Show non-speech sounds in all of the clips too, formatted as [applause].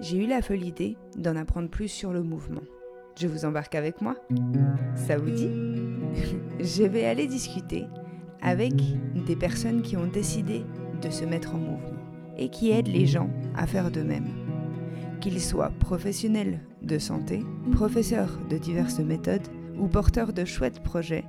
j'ai eu la folle idée d'en apprendre plus sur le mouvement. Je vous embarque avec moi Ça vous dit? [laughs] Je vais aller discuter avec des personnes qui ont décidé de se mettre en mouvement et qui aident les gens à faire de même. Qu'ils soient professionnels de santé, professeurs de diverses méthodes ou porteurs de chouettes projets,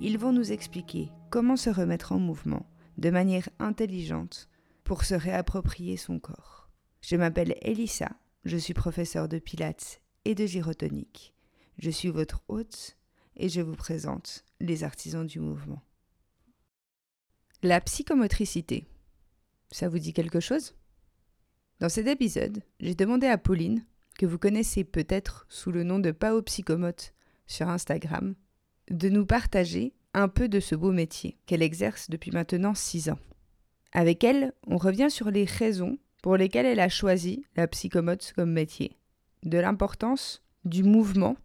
ils vont nous expliquer comment se remettre en mouvement de manière intelligente pour se réapproprier son corps. Je m'appelle Elissa, je suis professeure de pilates et de gyrotonique. Je suis votre hôte et je vous présente les artisans du mouvement. La psychomotricité. Ça vous dit quelque chose? Dans cet épisode, j'ai demandé à Pauline, que vous connaissez peut-être sous le nom de Pao Psychomote sur Instagram, de nous partager un peu de ce beau métier qu'elle exerce depuis maintenant six ans. Avec elle, on revient sur les raisons pour lesquelles elle a choisi la psychomote comme métier, de l'importance du mouvement,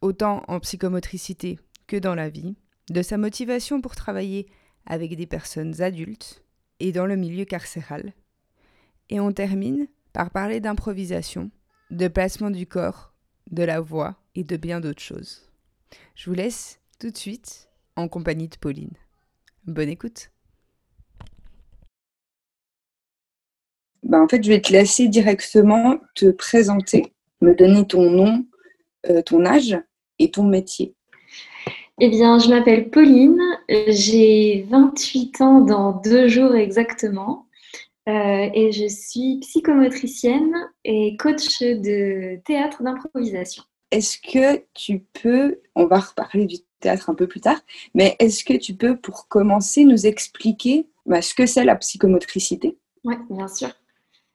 autant en psychomotricité que dans la vie, de sa motivation pour travailler avec des personnes adultes et dans le milieu carcéral. Et on termine par parler d'improvisation, de placement du corps, de la voix et de bien d'autres choses. Je vous laisse tout de suite en compagnie de Pauline. Bonne écoute. Ben, en fait, je vais te laisser directement te présenter, me donner ton nom, euh, ton âge et ton métier. Eh bien, je m'appelle Pauline, j'ai 28 ans dans deux jours exactement euh, et je suis psychomotricienne et coach de théâtre d'improvisation. Est-ce que tu peux, on va reparler du théâtre un peu plus tard, mais est-ce que tu peux, pour commencer, nous expliquer bah, ce que c'est la psychomotricité? Oui, bien sûr.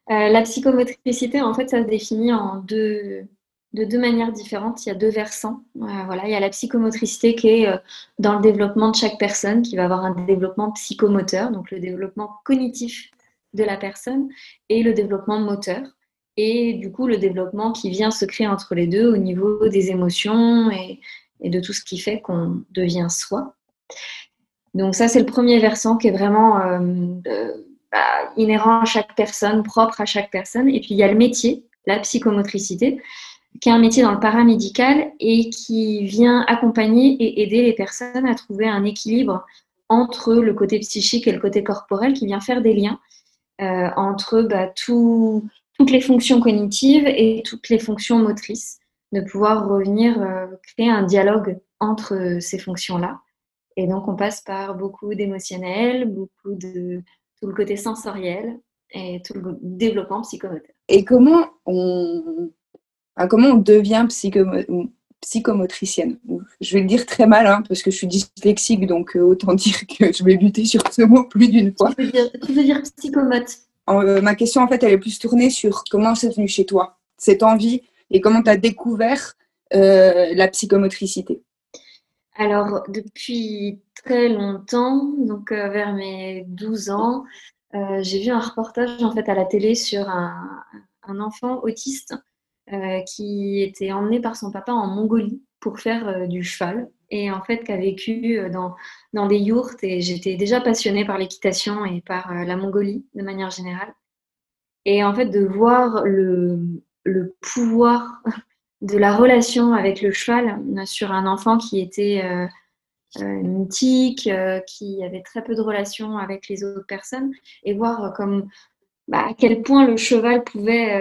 Euh, la psychomotricité, en fait, ça se définit de deux manières différentes. Il y a deux versants. Euh, voilà, il y a la psychomotricité qui est euh, dans le développement de chaque personne, qui va avoir un développement psychomoteur, donc le développement cognitif de la personne, et le développement moteur. Et du coup, le développement qui vient se créer entre les deux au niveau des émotions et, de tout ce qui fait qu'on devient soi. Donc ça, c'est le premier versant qui est vraiment bah, inhérent à chaque personne, propre à chaque personne. Et puis il y a le métier, la psychomotricité, qui est un métier dans le paramédical et qui vient accompagner et aider les personnes à trouver un équilibre entre le côté psychique et le côté corporel, qui vient faire des liens euh, entre bah, toutes les fonctions cognitives et toutes les fonctions motrices de pouvoir revenir euh, créer un dialogue entre ces fonctions-là. Et donc, on passe par beaucoup d'émotionnel, beaucoup de tout le côté sensoriel et tout le développement psychomoteur. Et comment on, comment on devient psychomotricienne? Je vais le dire très mal hein, parce que je suis dyslexique, donc euh, autant [laughs] dire que je vais lutter sur ce mot plus d'une fois. Tu veux dire, tu veux dire psychomote? Ma question, en fait, elle est plus tournée sur comment c'est venu chez toi, cette envie et comment tu as découvert euh, la psychomotricité Alors, depuis très longtemps, donc euh, vers mes 12 ans, euh, j'ai vu un reportage en fait à la télé sur un, enfant autiste qui était emmené par son papa en Mongolie pour faire du cheval et en fait qui a vécu dans, dans des yourtes et j'étais déjà passionnée par l'équitation et par la Mongolie de manière générale. Et en fait de voir le pouvoir de la relation avec le cheval euh, sur un enfant qui était euh, euh, mythique, qui avait très peu de relations avec les autres personnes, et voir comme bah, à quel point le cheval pouvait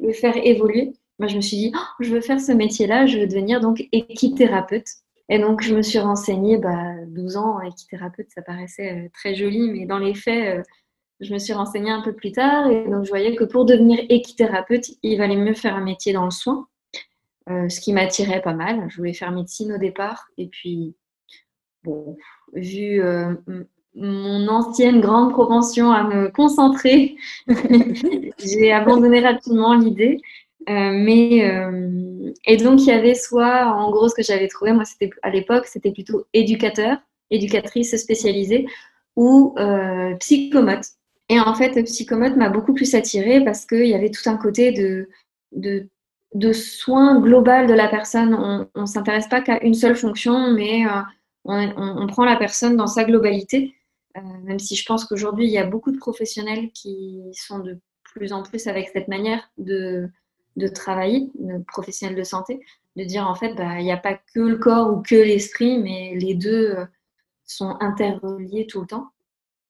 le faire évoluer. Moi, je me suis dit, oh, je veux faire ce métier-là, je veux devenir donc équithérapeute. Et donc, je me suis renseignée, bah, 12 ans, équithérapeute, ça paraissait très joli, mais dans les faits, je me suis renseignée un peu plus tard et donc je voyais que pour devenir équithérapeute, il valait mieux faire un métier dans le soin, euh, ce qui m'attirait pas mal. Je voulais faire médecine au départ et puis, bon, vu euh, mon ancienne grande propension à me concentrer, [laughs] j'ai abandonné rapidement l'idée. Euh, mais et donc il y avait soit en gros ce que j'avais trouvé moi c'était à l'époque c'était plutôt éducateur éducatrice spécialisée ou psychomote et en fait, Psychomote m'a beaucoup plus attirée parce qu'il y avait tout un côté de, de, de soin global de la personne. On ne s'intéresse pas qu'à une seule fonction, mais euh, on, prend la personne dans sa globalité. Euh, même si je pense qu'aujourd'hui, il y a beaucoup de professionnels qui sont de plus en plus avec cette manière de, travailler, de professionnel de santé, de dire en fait, bah, il n'y a pas que le corps ou que l'esprit, mais les deux euh, sont interreliés tout le temps.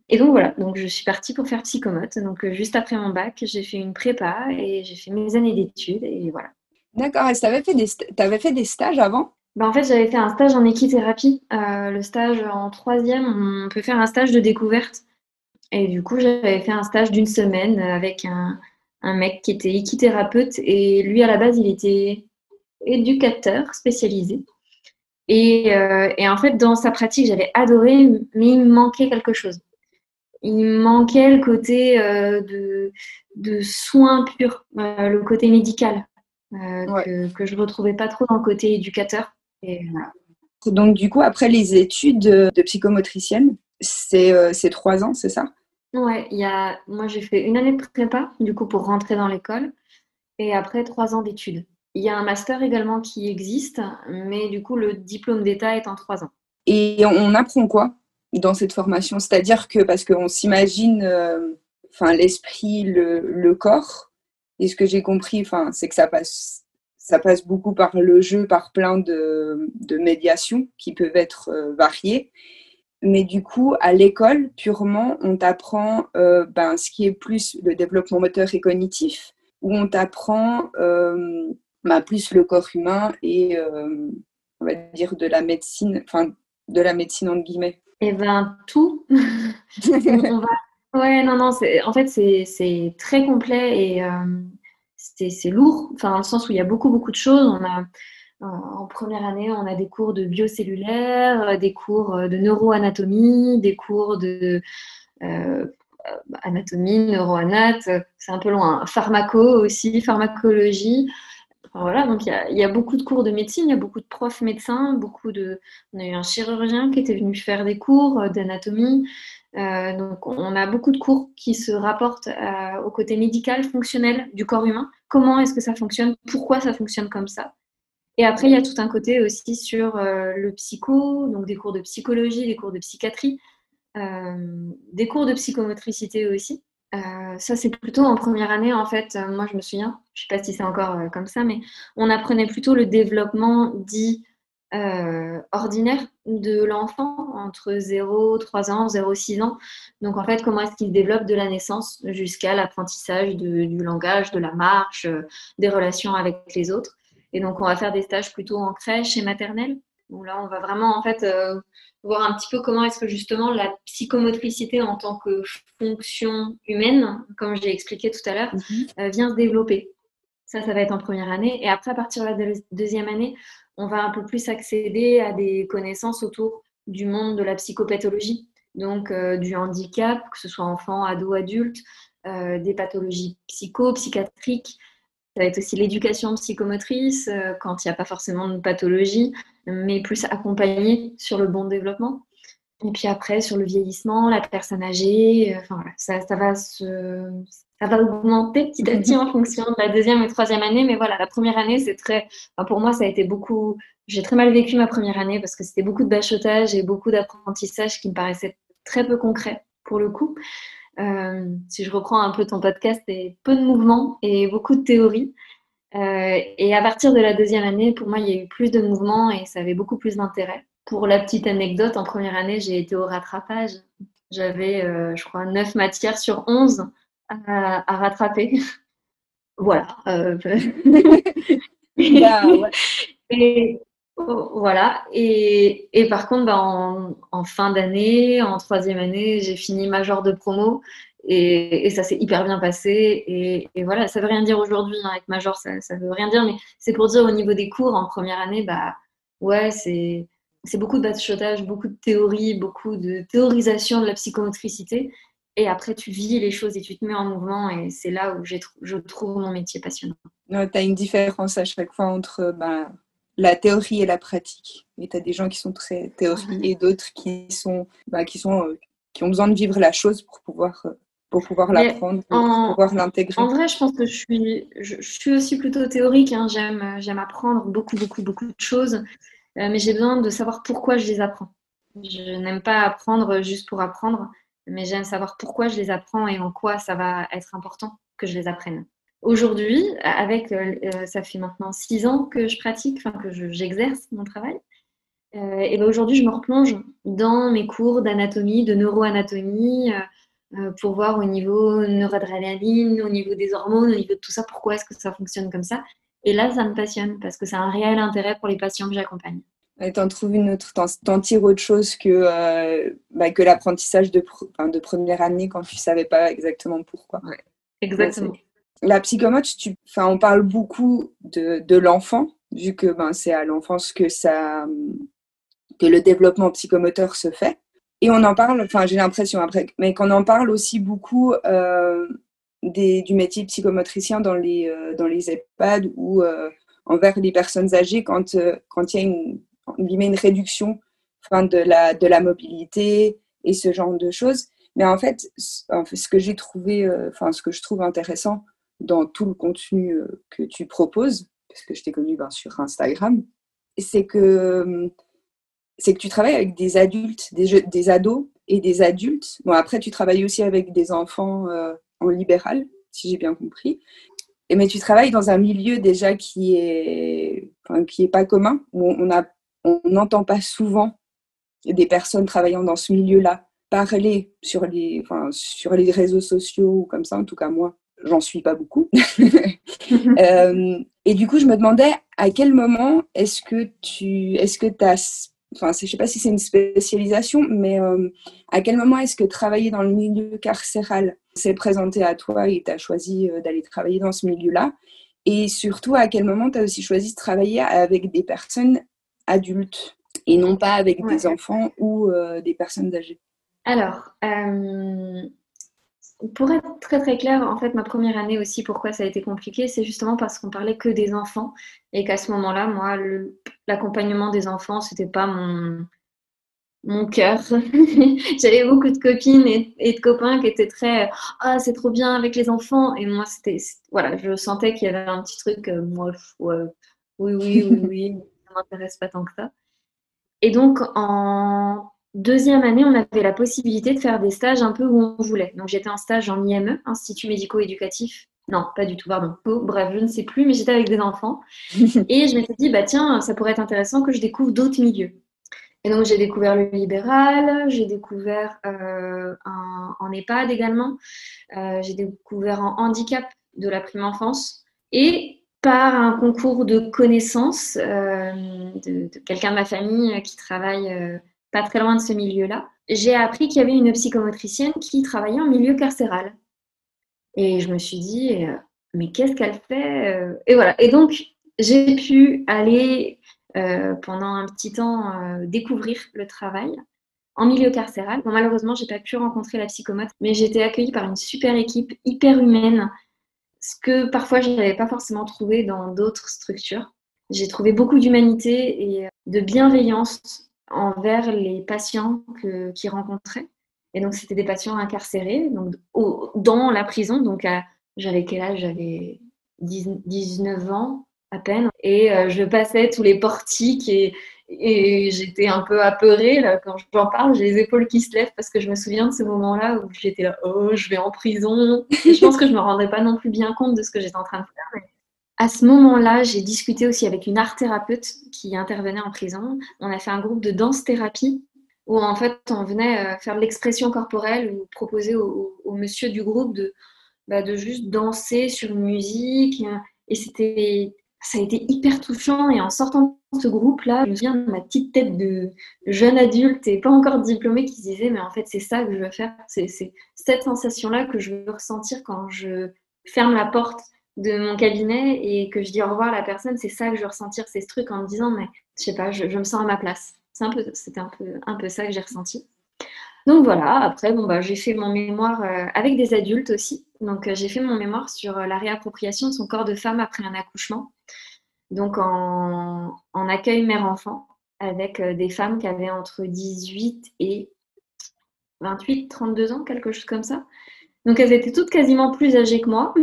Et donc voilà, donc je suis partie pour faire psychomote. Donc euh, juste après mon bac, j'ai fait une prépa et j'ai fait mes années d'études et voilà. D'accord, et tu avais, fait des avais fait des stages avant? Bah, en fait, j'avais fait un stage en équithérapie. Euh, le stage en troisième, on peut faire un stage de découverte. Et du coup, j'avais fait un stage d'une semaine avec un, un mec qui était équithérapeute et lui à la base il était éducateur spécialisé. Et, euh, et en fait dans sa pratique j'avais adoré mais il me manquait quelque chose. Il manquait le côté euh, de, de soins purs, euh, le côté médical que, que je retrouvais pas trop dans le côté éducateur. Et, Donc du coup après les études de psychomotricienne, c'est trois ans, c'est ça? Ouais, y a... moi j'ai fait une année de prépa, du coup, pour rentrer dans l'école, et après trois ans d'études. Il y a un master également qui existe, mais du coup, le diplôme d'État est en trois ans. Et on apprend quoi? Dans cette formation C'est-à-dire que, parce qu'on s'imagine, euh, l'esprit, le, corps, et ce que j'ai compris, c'est que ça passe, ça passe beaucoup par le jeu, par plein de, de médiations qui peuvent être euh, variées. Mais du coup, à l'école, purement, on t'apprend euh, ben, ce qui est plus le développement moteur et cognitif, où on t'apprend ben, plus le corps humain et, on va dire, de la médecine, enfin, de la médecine entre guillemets. Eh ben, tout. [laughs] on va... Ouais, non, non, en fait, c'est très complet et c'est lourd, enfin, dans le sens où il y a beaucoup, beaucoup de choses. On a en première année, on a des cours de biocellulaire, euh, des cours euh, de neuroanatomie, des cours de euh, anatomie, neuroanat, c'est un peu loin. Pharmaco aussi, pharmacologie. Voilà, donc il y, a, beaucoup de cours de médecine, il y a beaucoup de profs médecins, beaucoup de. On a eu un chirurgien qui était venu faire des cours d'anatomie. donc on a beaucoup de cours qui se rapportent au côté médical, fonctionnel du corps humain. Comment est-ce que ça fonctionne? Pourquoi ça fonctionne comme ça? Et après, il y a tout un côté aussi sur euh, le psycho, donc des cours de psychologie, des cours de psychiatrie, euh, des cours de psychomotricité aussi. Euh, ça, c'est plutôt en première année, en fait. moi, je me souviens, je ne sais pas si c'est encore comme ça, mais on apprenait plutôt le développement dit ordinaire de l'enfant entre 0, 3 ans, 0, 6 ans. Donc, en fait, comment est-ce qu'il développe de la naissance jusqu'à l'apprentissage du langage, de la marche, des relations avec les autres. Et donc, on va faire des stages plutôt en crèche et maternelle. Là, on va vraiment en fait euh, voir un petit peu comment est-ce que justement la psychomotricité en tant que fonction humaine, comme j'ai expliqué tout à l'heure, mhm. euh, vient se développer. Ça, ça va être en première année. Et après, à partir de la deuxième année, on va un peu plus accéder à des connaissances autour du monde de la psychopathologie, donc euh, du handicap, que ce soit enfant, ado, adulte, des pathologies psycho, psychiatriques, ça va être aussi l'éducation psychomotrice euh, quand il n'y a pas forcément de pathologie, mais plus accompagné sur le bon développement. Et puis après, sur le vieillissement, la personne âgée, euh, enfin voilà, ça, va se, ça va augmenter petit à petit en fonction de la deuxième et troisième année. Mais voilà, la première année, c'est très. Pour moi, ça a été beaucoup. J'ai très mal vécu ma première année parce que c'était beaucoup de bachotage et beaucoup d'apprentissage qui me paraissait très peu concret pour le coup. Euh, si je reprends un peu ton podcast, c'est peu de mouvements et beaucoup de théories. Euh, et à partir de la deuxième année, pour moi, il y a eu plus de mouvements et ça avait beaucoup plus d'intérêt. Pour la petite anecdote, en première année, j'ai été au rattrapage. J'avais, euh, je crois, 9 matières sur 11 à, à rattraper. [laughs] voilà. [laughs] Bah, et, Oh, voilà. Et, par contre, bah, en, fin d'année, en troisième année, j'ai fini major de promo et, ça s'est hyper bien passé. Et, voilà, ça veut rien dire aujourd'hui hein, avec major, ça, ça veut rien dire, mais c'est pour dire au niveau des cours en première année, bah ouais, c'est beaucoup de bachotage, beaucoup de théorie, beaucoup de théorisation de la psychomotricité. Et après, tu vis les choses et tu te mets en mouvement. Et c'est là où je trouve mon métier passionnant. tu as une différence à chaque fois entre bah, la théorie et la pratique. Et tu as des gens qui sont très théorie et d'autres qui sont, bah, qui sont, euh, qui ont besoin de vivre la chose pour pouvoir, euh, pour pouvoir l'apprendre, pour pouvoir l'intégrer. En vrai, je pense que je suis, je, suis aussi plutôt théorique. Hein. J'aime, j'aime apprendre beaucoup, beaucoup, beaucoup de choses, euh, mais j'ai besoin de savoir pourquoi je les apprends. Je n'aime pas apprendre juste pour apprendre. mais j'aime savoir pourquoi je les apprends et en quoi ça va être important que je les apprenne. Aujourd'hui, avec, euh, euh, ça fait maintenant six ans que je pratique, enfin que j'exerce mon travail. Euh, et ben aujourd'hui, je me replonge dans mes cours d'anatomie, de neuroanatomie, pour voir au niveau neuroadrénaline, au niveau des hormones, au niveau de tout ça, pourquoi est-ce que ça fonctionne comme ça. Et là, ça me passionne parce que c'est un réel intérêt pour les patients que j'accompagne. Et t'en trouves une autre, t'en tires autre chose que, bah, que l'apprentissage de, de première année quand tu savais pas exactement pourquoi. exactement. La psychomote, tu, on parle beaucoup de, de l'enfant, vu que ben, c'est à l'enfance que, que le développement psychomoteur se fait. Et on en parle, enfin j'ai l'impression après, mais qu'on en parle aussi beaucoup euh, des, du métier psychomotricien dans les, euh, dans les EHPAD ou euh, envers les personnes âgées quand quand il y a une, une réduction enfin, de, la, de la mobilité et ce genre de choses. Mais en fait, ce que j'ai trouvé, enfin ce que je trouve intéressant dans tout le contenu euh, que tu proposes, parce que je t'ai connu ben, sur Instagram, c'est que, c'est que tu travailles avec des adultes, des, des ados et des adultes. Bon, après, tu travailles aussi avec des enfants euh, en libéral, si j'ai bien compris. Et, mais tu travailles dans un milieu déjà qui est, qui est pas commun, où on a on n'entend pas souvent des personnes travaillant dans ce milieu-là parler sur les, enfin, sur les réseaux sociaux ou comme ça, en tout cas moi, j'en suis pas beaucoup. [laughs] [laughs] Euh, et du coup, je me demandais à quel moment est-ce que tu, est-ce que as, enfin, je sais pas si c'est une spécialisation, mais euh, à quel moment est-ce que travailler dans le milieu carcéral s'est présenté à toi et tu as choisi euh, d'aller travailler dans ce milieu-là? Et surtout, à quel moment tu as aussi choisi de travailler avec des personnes adultes et non pas avec des enfants ou des personnes âgées? Alors, pour être très très clair, en fait, ma première année aussi, pourquoi ça a été compliqué, c'est justement parce qu'on parlait que des enfants et qu'à ce moment-là, moi, l'accompagnement des enfants, c'était pas mon, mon cœur. [laughs] J'avais beaucoup de copines et, de copains qui étaient très ah c'est trop bien avec les enfants et moi c'était voilà je sentais qu'il y avait un petit truc euh, moi oui oui oui oui ça m'intéresse pas tant que ça. Et donc en Deuxième année, on avait la possibilité de faire des stages un peu où on voulait. Donc j'étais en stage en IME, Institut médico-éducatif. Non, pas du tout, pardon. Oh, bref, je ne sais plus, mais j'étais avec des enfants. [laughs] Et je m'étais dit, bah tiens, ça pourrait être intéressant que je découvre d'autres milieux. Et donc j'ai découvert le libéral, j'ai découvert euh, en EHPAD également, euh, j'ai découvert en handicap de la prime enfance. Et par un concours de connaissances euh, de, de quelqu'un de ma famille qui travaille pas très loin de ce milieu-là, j'ai appris qu'il y avait une psychomotricienne qui travaillait en milieu carcéral. Et je me suis dit, euh, mais qu'est-ce qu'elle fait euh? Et voilà. Et donc, j'ai pu aller euh, pendant un petit temps découvrir le travail en milieu carcéral. Bon, malheureusement, j'ai pas pu rencontrer la psychomote, mais j'ai été accueillie par une super équipe, hyper humaine, ce que parfois je n'avais pas forcément trouvé dans d'autres structures. J'ai trouvé beaucoup d'humanité et de bienveillance envers les patients qu'ils rencontraient. Et donc, c'était des patients incarcérés donc, dans la prison. Donc, j'avais quel âge? J'avais 19 ans à peine. Et euh, je passais tous les portiques et, j'étais un peu apeurée. Là, quand j'en parle, j'ai les épaules qui se lèvent parce que je me souviens de ce moment-là où j'étais là, oh, je vais en prison. Et je pense que je ne me rendais pas non plus bien compte de ce que j'étais en train de faire à ce moment-là, j'ai discuté aussi avec une art thérapeute qui intervenait en prison. On a fait un groupe de danse-thérapie où en fait on venait euh, faire de l'expression corporelle ou proposer au, monsieur du groupe de, bah, de juste danser sur une musique. Et ça a été hyper touchant. Et en sortant de ce groupe-là, je me souviens de ma petite tête de jeune adulte et pas encore diplômée qui se disait mais en fait c'est ça que je veux faire. C'est cette sensation-là que je veux ressentir quand je ferme la porte de mon cabinet et que je dis au revoir à la personne, c'est ça que je veux ressentir, c'est ce truc en me disant, mais je sais pas, je, me sens à ma place. C'est un c'était un peu, un peu ça que j'ai ressenti. Donc voilà, après, bon, bah, j'ai fait mon mémoire euh, avec des adultes aussi. Donc euh, j'ai fait mon mémoire sur euh, la réappropriation de son corps de femme après un accouchement. Donc en, en accueil mère-enfant, avec des femmes qui avaient entre 18 et 28, 32 ans, quelque chose comme ça. Donc elles étaient toutes quasiment plus âgées que moi.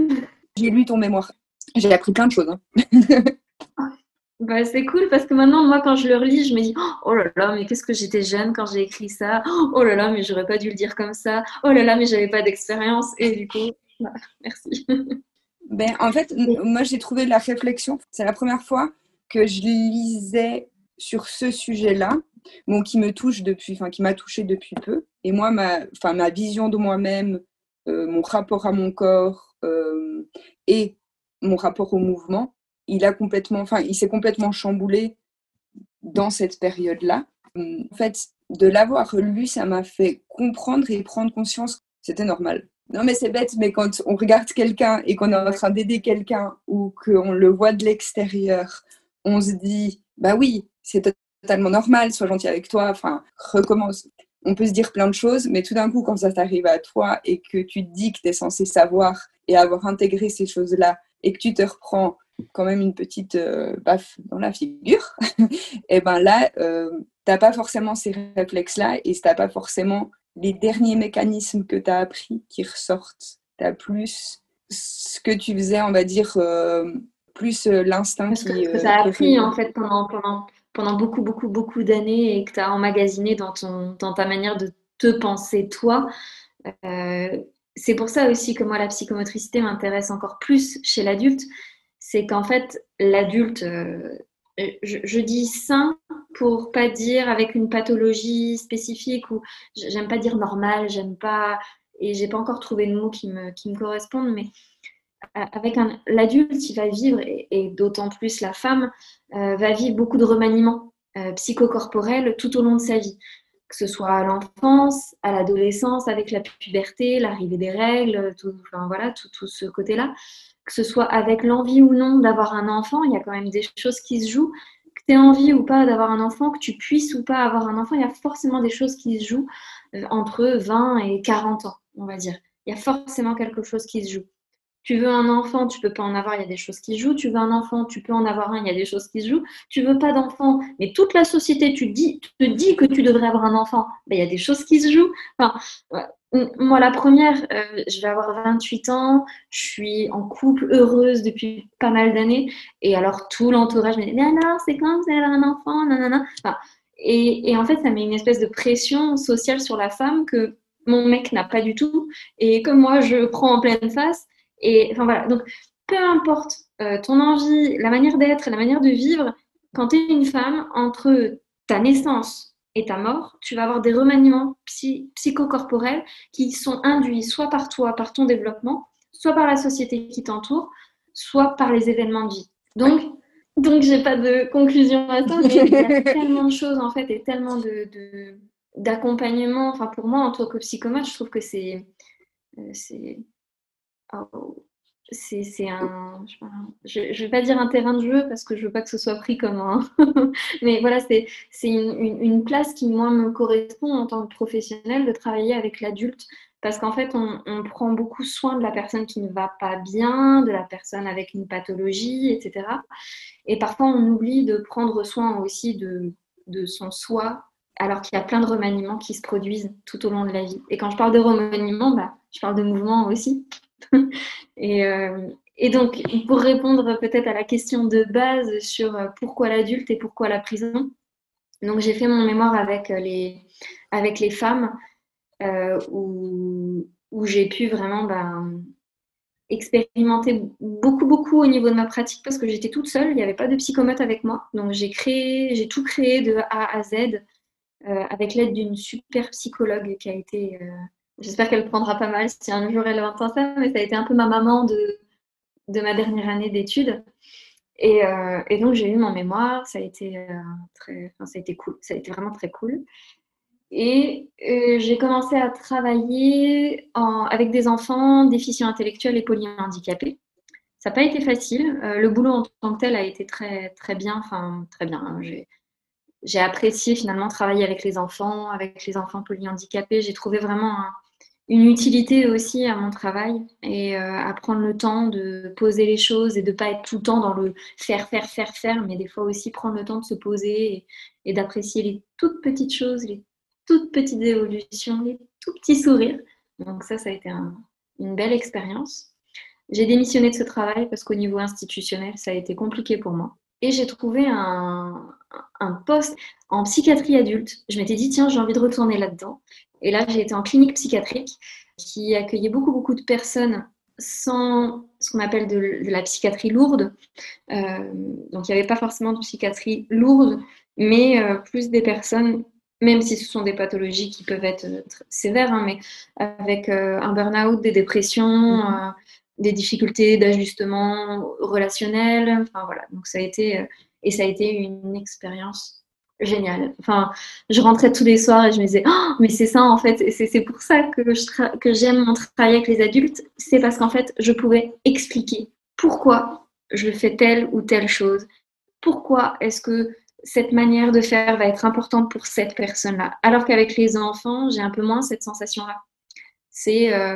J'ai lu ton mémoire. J'ai appris plein de choses. Hein. [laughs] Bah, c'est cool parce que maintenant, moi, quand je le relis, je me dis Oh là là, mais qu'est-ce que j'étais jeune quand j'ai écrit ça Oh là là, mais j'aurais pas dû le dire comme ça Oh là là, mais j'avais pas d'expérience. Et du coup, [laughs] bah, merci. [laughs] Ben, en fait, moi, j'ai trouvé la réflexion. C'est la première fois que je lisais sur ce sujet-là, bon, qui me touche depuis, enfin, qui m'a touché depuis peu. Et moi, ma, ma vision de moi-même, euh, mon rapport à mon corps euh, et mon rapport au mouvement, il a complètement, enfin, il s'est complètement chamboulé dans cette période-là. En fait, de l'avoir lu, ça m'a fait comprendre et prendre conscience que c'était normal. Non, mais c'est bête, mais quand on regarde quelqu'un et qu'on est en train d'aider quelqu'un ou qu'on le voit de l'extérieur, on se dit, bah oui, c'est totalement normal, sois gentil avec toi, enfin, recommence. On peut se dire plein de choses, mais tout d'un coup, quand ça t'arrive à toi et que tu te dis que tu es censé savoir et avoir intégré ces choses-là et que tu te reprends quand même une petite euh, baffe dans la figure, et [laughs] eh ben là, euh, t'as pas forcément ces réflexes-là et t'as pas forcément les derniers mécanismes que tu as appris qui ressortent. Tu as plus ce que tu faisais, on va dire, euh, plus euh, l'instinct qui. Que, que tu as appris en fait pendant, pendant, pendant beaucoup, beaucoup, beaucoup d'années et que tu as emmagasiné dans, ton, dans ta manière de te penser toi. c'est pour ça aussi que moi, la psychomotricité m'intéresse encore plus chez l'adulte c'est qu'en fait, l'adulte, euh, je, dis sain pour pas dire avec une pathologie spécifique ou j'aime pas dire normal, j'aime pas, et j'ai pas encore trouvé le mot qui me, qui me corresponde, mais avec l'adulte, il va vivre, et, d'autant plus la femme, euh, va vivre beaucoup de remaniements euh, psychocorporels tout au long de sa vie que ce soit à l'enfance, à l'adolescence, avec la puberté, l'arrivée des règles, voilà, tout, tout ce côté-là que ce soit avec l'envie ou non d'avoir un enfant, il y a quand même des choses qui se jouent. Que tu aies envie ou pas d'avoir un enfant, que tu puisses ou pas avoir un enfant, il y a forcément des choses qui se jouent euh, entre 20 et 40 ans, on va dire. Il y a forcément quelque chose qui se joue. Tu veux un enfant, tu peux pas en avoir, il y a des choses qui se jouent. Tu veux un enfant, tu peux en avoir un, il y a des choses qui se jouent. Tu veux pas d'enfant, mais toute la société tu dis, te dit que tu devrais avoir un enfant, ben, il y a des choses qui se jouent. Moi, la première, euh, je vais avoir 28 ans, je suis en couple heureuse depuis pas mal d'années, et alors tout l'entourage me dit Mais alors, c'est quand vous allez avoir un enfant nanana. Enfin, et, et, en fait, ça met une espèce de pression sociale sur la femme que mon mec n'a pas du tout, et que moi, je prends en pleine face. Et enfin voilà, donc peu importe euh, ton envie, la manière d'être, la manière de vivre, quand tu es une femme, entre ta naissance et ta mort, tu vas avoir des remaniements psychocorporels qui sont induits soit par toi, par ton développement, soit par la société qui t'entoure, soit par les événements de vie. Donc, donc j'ai pas de conclusion à ça, mais il y a [laughs] tellement de choses en fait et tellement de, d'accompagnement. Enfin, pour moi, en tant que psychomate, je trouve que c'est, euh, c'est, oh, c'est un, je ne vais pas dire un terrain de jeu parce que je veux pas que ce soit pris comme un, [laughs] mais voilà, c'est une, place qui moi me correspond en tant que professionnel de travailler avec l'adulte parce qu'en fait on, on, prend beaucoup soin de la personne qui ne va pas bien, de la personne avec une pathologie, etc. Et parfois on oublie de prendre soin aussi de, de son soi alors qu'il y a plein de remaniements qui se produisent tout au long de la vie. Et quand je parle de remaniement, bah, je parle de mouvement aussi. [laughs] et, euh, et, donc, pour répondre peut-être à la question de base sur euh, pourquoi l'adulte et pourquoi la prison, donc j'ai fait mon mémoire avec les, avec les femmes euh, où, j'ai pu vraiment ben, expérimenter beaucoup, beaucoup au niveau de ma pratique parce que j'étais toute seule, il n'y avait pas de psychomote avec moi. Donc j'ai créé, j'ai tout créé de A à Z avec l'aide d'une super psychologue qui a été J'espère qu'elle prendra pas mal si un jour elle entend ça, mais ça a été un peu ma maman de, ma dernière année d'études. Et, euh, et, donc j'ai eu mon mémoire, ça a été euh, très, ça a été cool, ça a été vraiment très cool. Et euh, j'ai commencé à travailler avec des enfants déficients intellectuels et polyhandicapés. Ça n'a pas été facile. le boulot en tant que tel a été très très bien, enfin très bien. Hein. J'ai apprécié finalement travailler avec les enfants, avec les enfants polyhandicapés. J'ai trouvé vraiment un, une utilité aussi à mon travail et euh, à prendre le temps de poser les choses et de ne pas être tout le temps dans le faire, faire, faire, faire, mais des fois aussi prendre le temps de se poser et, d'apprécier les toutes petites choses, les toutes petites évolutions, les tout petits sourires. Donc ça, ça a été une belle expérience. J'ai démissionné de ce travail parce qu'au niveau institutionnel, ça a été compliqué pour moi. et j'ai trouvé un, un poste en psychiatrie adulte. Je m'étais dit, tiens, j'ai envie de retourner là-dedans. Et là, j'ai été en clinique psychiatrique qui accueillait beaucoup, beaucoup de personnes sans ce qu'on appelle de, la psychiatrie lourde. Euh, donc, il n'y avait pas forcément de psychiatrie lourde, mais euh, plus des personnes, même si ce sont des pathologies qui peuvent être sévères, hein, mais avec euh, un burn-out, des dépressions, mm-hmm. des difficultés d'ajustement relationnel. Enfin, voilà. Donc, ça a été, et ça a été une expérience génial. Enfin, je rentrais tous les soirs et je me disais, oh, mais c'est ça en fait, c'est pour ça que, j'aime mon travail avec les adultes, c'est parce qu'en fait, je pouvais expliquer pourquoi je fais telle ou telle chose, pourquoi est-ce que cette manière de faire va être importante pour cette personne-là. Alors qu'avec les enfants, j'ai un peu moins cette sensation-là. C'est, euh,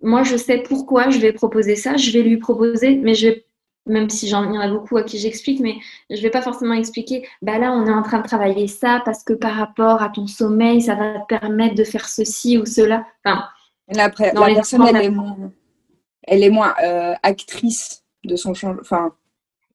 moi, je sais pourquoi je vais proposer ça, je vais lui proposer, mais je vais même si j'en y en a beaucoup à qui j'explique, mais je ne vais pas forcément expliquer, bah là, on est en train de travailler ça parce que par rapport à ton sommeil, ça va te permettre de faire ceci ou cela. Enfin, la, la personne, elle est, moins, elle est moins euh, actrice de son changement. Enfin,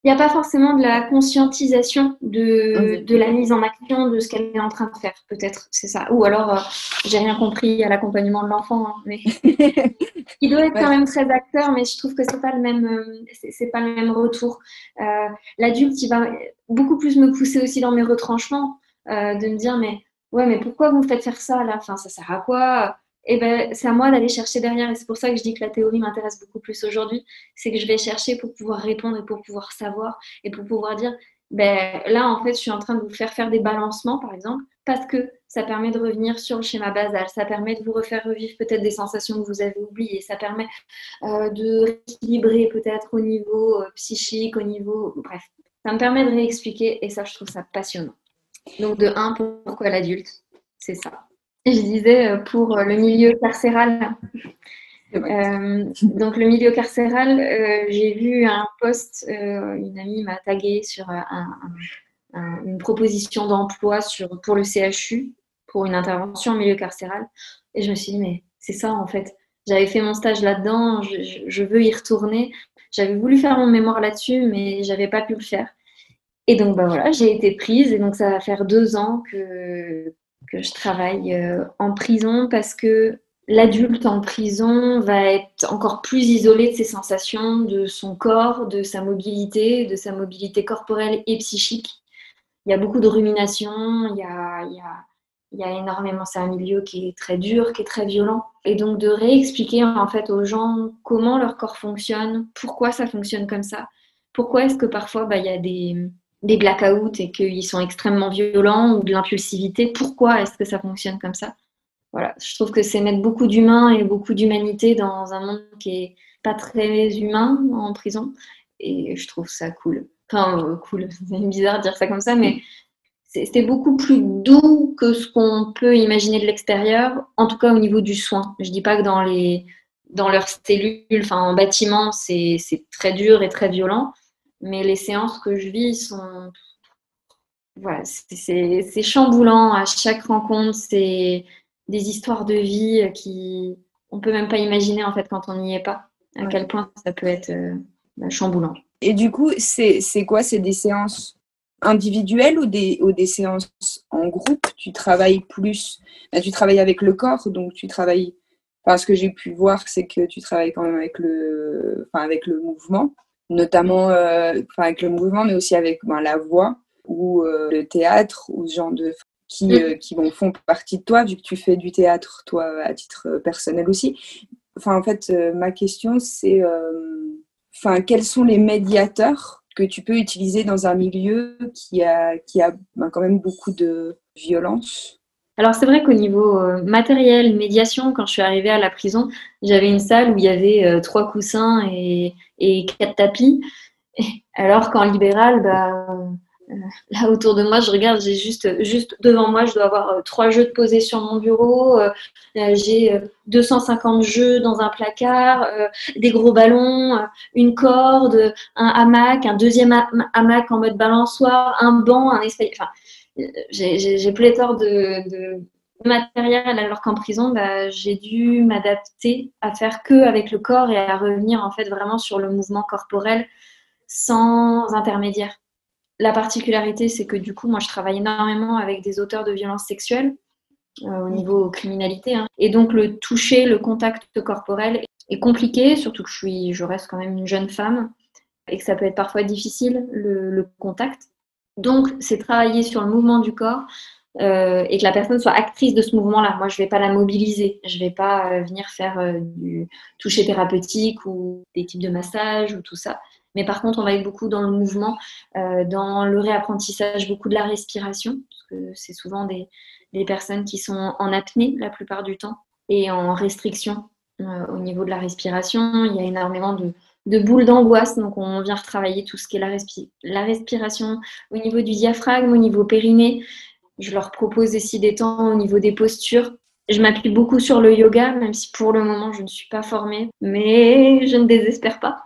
il n'y a pas forcément de la conscientisation de, de, la mise en action de ce qu'elle est en train de faire, peut-être, c'est ça. Ou alors, euh, j'ai rien compris à l'accompagnement de l'enfant, hein, mais [laughs] il doit être quand même très acteur, mais je trouve que c'est pas le même, euh, c'est pas le même retour. Euh, L'adulte, il va beaucoup plus me pousser aussi dans mes retranchements, euh, de me dire, mais ouais, mais pourquoi vous me faites faire ça là? Enfin, ça sert à quoi? Eh ben, c'est à moi d'aller chercher derrière. Et c'est pour ça que je dis que la théorie m'intéresse beaucoup plus aujourd'hui. C'est que je vais chercher pour pouvoir répondre et pour pouvoir savoir et pour pouvoir dire, ben, là, en fait, je suis en train de vous faire faire des balancements, par exemple, parce que ça permet de revenir sur le schéma basal, ça permet de vous refaire revivre peut-être des sensations que vous avez oubliées, ça permet euh, de rééquilibrer peut-être au niveau euh, psychique, au niveau... Bref, ça me permet de réexpliquer et ça, je trouve ça passionnant. Donc, de un, pourquoi l'adulte? C'est ça je disais euh, pour euh, le milieu carcéral. Euh, donc le milieu carcéral, j'ai vu un post, une amie m'a tagué sur une proposition d'emploi pour le CHU, pour une intervention en milieu carcéral. Et je me suis dit, mais c'est ça en fait. J'avais fait mon stage là-dedans, je, je, veux y retourner. J'avais voulu faire mon mémoire là-dessus, mais j'avais pas pu le faire. Et donc, bah voilà, j'ai été prise. Et donc, ça va faire deux ans que, que je travaille euh, en prison parce que l'adulte en prison va être encore plus isolé de ses sensations, de son corps, de sa mobilité, de sa mobilité corporelle et psychique. Il y a beaucoup de rumination, il y a, il y a, énormément, c'est un milieu qui est très dur, qui est très violent. Et donc de réexpliquer en fait aux gens comment leur corps fonctionne, pourquoi ça fonctionne comme ça, pourquoi est-ce que parfois bah, il y a des, des blackouts et qu'ils sont extrêmement violents ou de l'impulsivité, pourquoi est-ce que ça fonctionne comme ça? Voilà, je trouve que c'est mettre beaucoup d'humain et beaucoup d'humanité dans un monde qui est pas très humain en prison et je trouve ça cool. Enfin, euh, cool, [laughs] c'est bizarre de dire ça comme ça, mais c'est beaucoup plus doux que ce qu'on peut imaginer de l'extérieur, en tout cas au niveau du soin. Je dis pas que dans les dans leurs cellules, enfin en bâtiment, c'est très dur et très violent, mais les séances que je vis sont. Voilà, c'est chamboulant à chaque rencontre. C'est des histoires de vie qui. On peut même pas imaginer en fait quand on n'y est pas, à quel point ça peut être euh, bah, chamboulant. Et du coup, c'est quoi? C'est des séances individuelles ou des, ou des séances en groupe? Tu travailles plus. Bah, tu travailles avec le corps, donc tu travailles. Enfin, ce que j'ai pu voir, c'est que tu travailles quand même avec le, enfin, avec le mouvement notamment euh, avec le mouvement, mais aussi avec ben, la voix ou euh, le théâtre ou ce genre de qui, mm. euh, qui font partie de toi, vu que tu fais du théâtre, toi, à titre personnel aussi. Enfin, en fait, ma question, c'est enfin, quels sont les médiateurs que tu peux utiliser dans un milieu qui a, qui a ben, quand même beaucoup de violence? Alors c'est vrai qu'au niveau euh, matériel, médiation, quand je suis arrivée à la prison, j'avais une salle où il y avait euh, trois coussins et, quatre tapis. Alors qu'en libéral, bah, euh, là autour de moi, je regarde, j'ai juste, juste devant moi, je dois avoir trois jeux de posés sur mon bureau, j'ai 250 jeux dans un placard, des gros ballons, une corde, un hamac, un deuxième hamac en mode balançoire, un banc, un espace. J'ai pléthore de, de matériel alors qu'en prison, bah, j'ai dû m'adapter à faire que avec le corps et à revenir en fait vraiment sur le mouvement corporel sans intermédiaire. la particularité, c'est que du coup, moi, je travaille énormément avec des auteurs de violences sexuelles au niveau criminalité. Hein. Et donc, le toucher, le contact corporel est compliqué, surtout que je, suis, je reste quand même une jeune femme et que ça peut être parfois difficile, le, contact. Donc, c'est travailler sur le mouvement du corps euh, et que la personne soit actrice de ce mouvement-là. Moi, je ne vais pas la mobiliser. Je ne vais pas euh, venir faire euh, du toucher thérapeutique ou des types de massages ou tout ça. Mais par contre, on va être beaucoup dans le mouvement, dans le réapprentissage, beaucoup de la respiration, parce que c'est souvent des, des, personnes qui sont en apnée la plupart du temps et en restriction au niveau de la respiration. Il y a énormément de, de boules d'angoisse. Donc, on vient retravailler tout ce qui est la, la, respiration au niveau du diaphragme, au niveau périnée. Je leur propose aussi des temps au niveau des postures. Je m'appuie beaucoup sur le yoga, même si pour le moment, je ne suis pas formée, mais je ne désespère pas.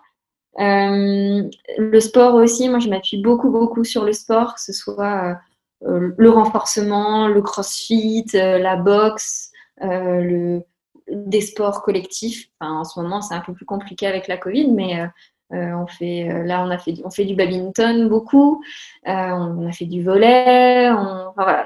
Euh, le sport aussi, moi, je m'appuie beaucoup, beaucoup sur le sport, que ce soit euh, le renforcement, le crossfit, euh, la boxe, le, des sports collectifs. en ce moment, c'est un peu plus compliqué avec la Covid, mais euh, euh, on fait, euh, là, on, a fait, on fait du badminton beaucoup, on a fait du volet.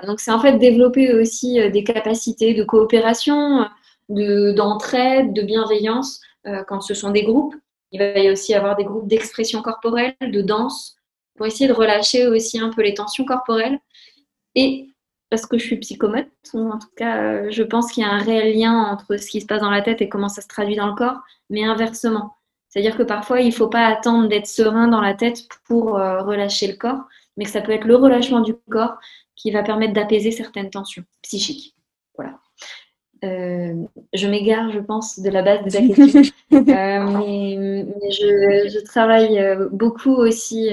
Donc, c'est en fait développer aussi des capacités de coopération, d'entraide, de, bienveillance quand ce sont des groupes. Il va y aussi avoir des groupes d'expression corporelle, de danse, pour essayer de relâcher aussi un peu les tensions corporelles et parce que je suis psychomote, en tout cas, euh, je pense qu'il y a un réel lien entre ce qui se passe dans la tête et comment ça se traduit dans le corps, mais inversement. C'est-à-dire que parfois, il ne faut pas attendre d'être serein dans la tête pour euh, relâcher le corps, mais que ça peut être le relâchement du corps qui va permettre d'apaiser certaines tensions psychiques. Voilà. Euh, je m'égare, je pense, de la base de la [laughs] question. mais, je, je, travaille beaucoup aussi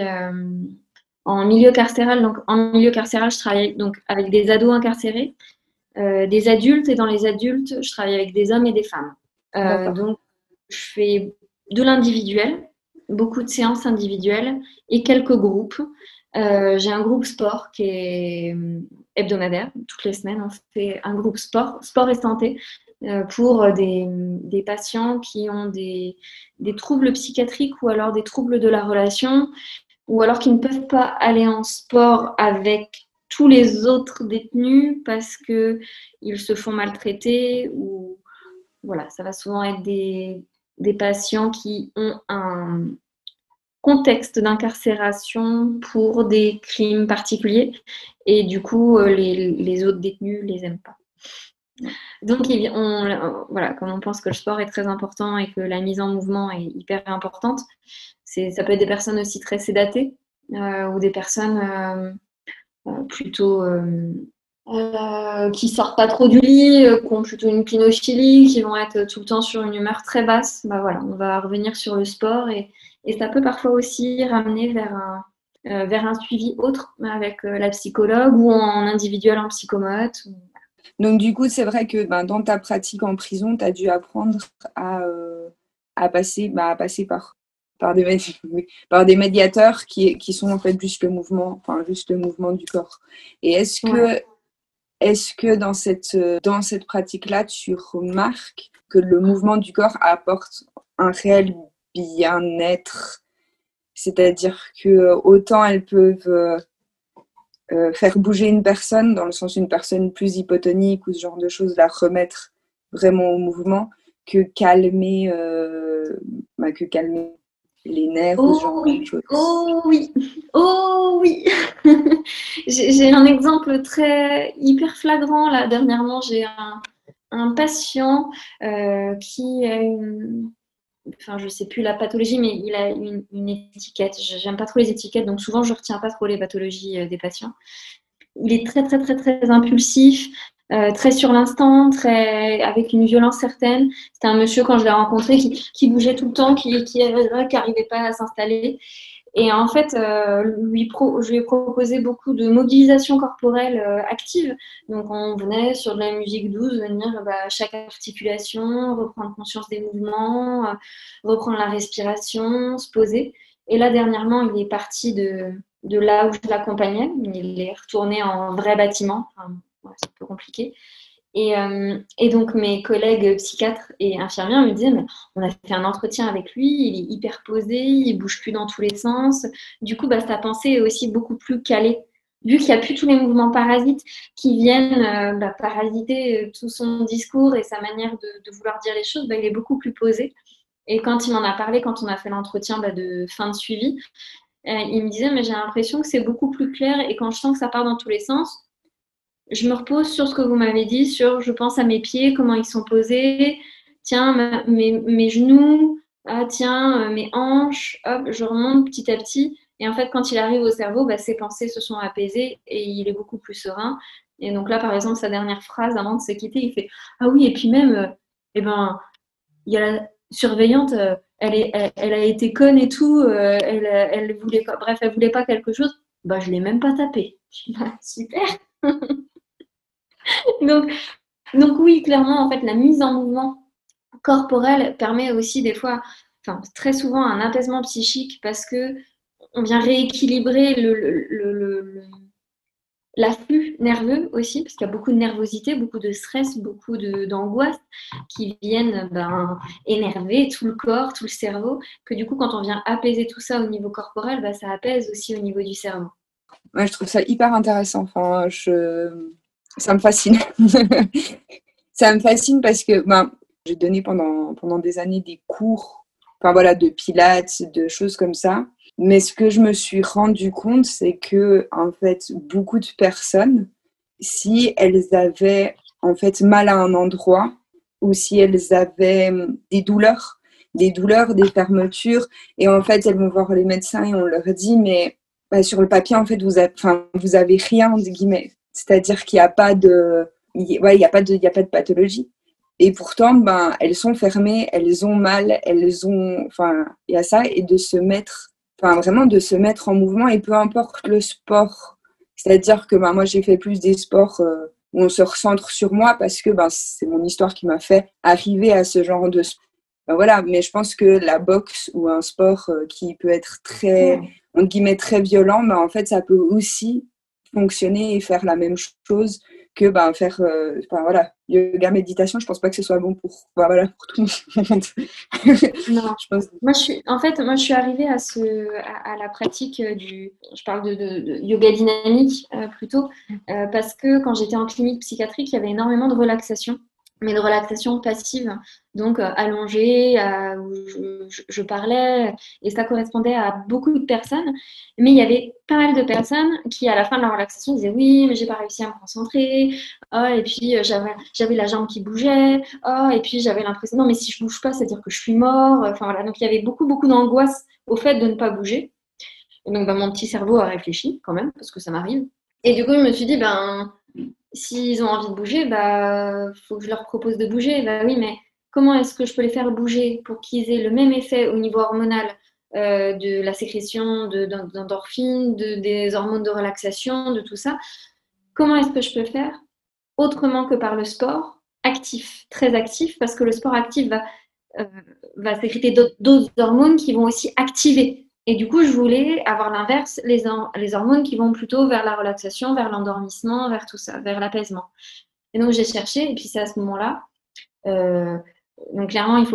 en milieu carcéral. Donc, en milieu carcéral, je travaille donc avec des ados incarcérés, euh, des adultes, et dans les adultes, je travaille avec des hommes et des femmes. Euh, donc, je fais de l'individuel, beaucoup de séances individuelles et quelques groupes. Euh, j'ai un groupe sport qui est hebdomadaire. Toutes les semaines, on fait un groupe sport, sport et santé, pour des, des, patients qui ont des, des, troubles psychiatriques ou alors des troubles de la relation ou alors qu'ils ne peuvent pas aller en sport avec tous les autres détenus parce que ils se font maltraiter ou voilà, ça va souvent être des, des patients qui ont un contexte d'incarcération pour des crimes particuliers et du coup euh, les, les autres détenus les aiment pas. Donc, on, voilà, comme on pense que le sport est très important et que la mise en mouvement est hyper importante, ça peut être des personnes aussi très sédatées euh, ou des personnes euh, euh, plutôt qui sortent pas trop du lit, qui ont plutôt une pinophilie, qui vont être tout le temps sur une humeur très basse. Bah voilà, on va revenir sur le sport et, ça peut parfois aussi ramener vers un, suivi autre avec la psychologue ou en individuel en psychomote. Donc du coup, c'est vrai que ben, dans ta pratique en prison, tu as dû apprendre à, bah, à passer par par des, par des médiateurs qui, qui, sont en fait juste le mouvement, enfin juste le mouvement du corps. Et est-ce que, est-ce que dans cette, dans cette pratique-là, tu remarques que le mouvement du corps apporte un réel bien-être? C'est-à-dire que autant elles peuvent euh, euh, faire bouger une personne, dans le sens une personne plus hypotonique ou ce genre de choses, la remettre vraiment au mouvement, que calmer, euh, bah, que calmer les nerfs, oh, ce genre de choses. Oh oui, oh oui. [laughs] j'ai un exemple très hyper flagrant là. Dernièrement, j'ai un, un, patient euh, qui a une, enfin je sais plus la pathologie, mais il a une, une étiquette. J'aime pas trop les étiquettes, donc souvent je retiens pas trop les pathologies euh, des patients. Il est très très très très impulsif. Euh, très sur l'instant, très avec une violence certaine. C'était un monsieur quand je l'ai rencontré qui, bougeait tout le temps, qui qui n'arrivait pas à s'installer. Et en fait, euh, lui je lui ai proposé beaucoup de mobilisation corporelle euh, active. Donc, on venait sur de la musique douce, venir bah, chaque articulation, reprendre conscience des mouvements, reprendre la respiration, se poser. Et là, dernièrement, il est parti de, là où je l'accompagnais. Il est retourné en vrai bâtiment. C'est un peu compliqué. Et, euh, et, donc mes collègues psychiatres et infirmières me disaient, mais on a fait un entretien avec lui, il est hyper posé, il bouge plus dans tous les sens. Du coup, bah, sa pensée est aussi beaucoup plus calée. Vu qu'il n'y a plus tous les mouvements parasites qui viennent euh, bah, parasiter euh, tout son discours et sa manière de, vouloir dire les choses, bah, il est beaucoup plus posé. Et quand il m'en a parlé, quand on a fait l'entretien bah, de fin de suivi, il me disait, mais j'ai l'impression que c'est beaucoup plus clair et quand je sens que ça part dans tous les sens, je me repose sur ce que vous m'avez dit, sur je pense à mes pieds, comment ils sont posés, tiens, mes, genoux, ah, tiens, euh, mes hanches, hop, je remonte petit à petit. Et en fait, quand il arrive au cerveau, bah, ses pensées se sont apaisées et il est beaucoup plus serein. Et donc là, par exemple, sa dernière phrase avant de se quitter, il fait Ah oui, et puis même, euh, eh ben, il y a la surveillante, euh, elle, est, elle, a été conne et tout, elle, elle voulait pas, bref, elle voulait pas quelque chose, bah, je l'ai même pas tapé. Super [laughs] [laughs] donc, donc oui, clairement, en fait, la mise en mouvement corporel permet aussi des fois, enfin très souvent, un apaisement psychique parce que on vient rééquilibrer le, l'afflux nerveux aussi, parce qu'il y a beaucoup de nervosité, beaucoup de stress, beaucoup d'angoisse qui viennent ben, énerver tout le corps, tout le cerveau, que du coup, quand on vient apaiser tout ça au niveau corporel, ben, ça apaise aussi au niveau du cerveau. Je trouve ça hyper intéressant. Enfin, je, ça me fascine. [laughs] ça me fascine parce que ben, j'ai donné pendant, pendant des années des cours enfin, voilà, de pilates, de choses comme ça. Mais ce que je me suis rendu compte, c'est que en fait, beaucoup de personnes, si elles avaient en fait mal à un endroit ou si elles avaient des douleurs, des douleurs, des fermetures, et en fait, elles vont voir les médecins et on leur dit, mais bah, sur le papier, en fait, vous avez, enfin, vous avez rien, entre guillemets. C'est-à-dire qu'il n'y a pas de, il y a pas de, il y a pas de pathologie. Et pourtant, ben, elles sont fermées, elles ont mal, elles ont, enfin, il y a ça, et de se mettre, enfin, vraiment de se mettre en mouvement, et peu importe le sport. C'est-à-dire que ben, moi, j'ai fait plus des sports euh, où on se recentre sur moi parce que ben, c'est mon histoire qui m'a fait arriver à ce genre de sport. Ben, voilà, mais je pense que la boxe ou un sport euh, qui peut être très, entre guillemets, très violent, ben, en fait, ça peut aussi fonctionner et faire la même chose que ben, faire euh, voilà yoga méditation. Je pense pas que ce soit bon pour voilà pour tout le monde. [laughs] Non. Je pense... moi je suis en fait moi je suis arrivée à ce à, la pratique euh, du je parle de, yoga dynamique euh, plutôt parce que quand j'étais en clinique psychiatrique il y avait énormément de relaxation mais de relaxation passive, donc euh, allongée, euh, où je, parlais, et ça correspondait à beaucoup de personnes. Mais il y avait pas mal de personnes qui, à la fin de la relaxation, disaient oui, mais j'ai pas réussi à me concentrer. Oh, et puis euh, j'avais j'avais la jambe qui bougeait. Oh, et puis j'avais l'impression non, mais si je bouge pas, c'est à dire que je suis mort. Enfin voilà, donc il y avait beaucoup beaucoup d'angoisse au fait de ne pas bouger. Et donc ben, mon petit cerveau a réfléchi quand même parce que ça m'arrive. Et du coup, je me suis dit ben s'ils ont envie de bouger, bah, faut que je leur propose de bouger. Bah oui, mais comment est-ce que je peux les faire bouger pour qu'ils aient le même effet au niveau hormonal euh, de la sécrétion d'endorphines, de, des hormones de relaxation, de tout ça? Comment est-ce que je peux faire autrement que par le sport actif, très actif, parce que le sport actif va, euh, va sécréter d'autres hormones qui vont aussi activer et du coup, je voulais avoir l'inverse, les, hormones qui vont plutôt vers la relaxation, vers l'endormissement, vers tout ça, vers l'apaisement. Et donc, j'ai cherché, et puis c'est à ce moment-là. Euh, donc, clairement, il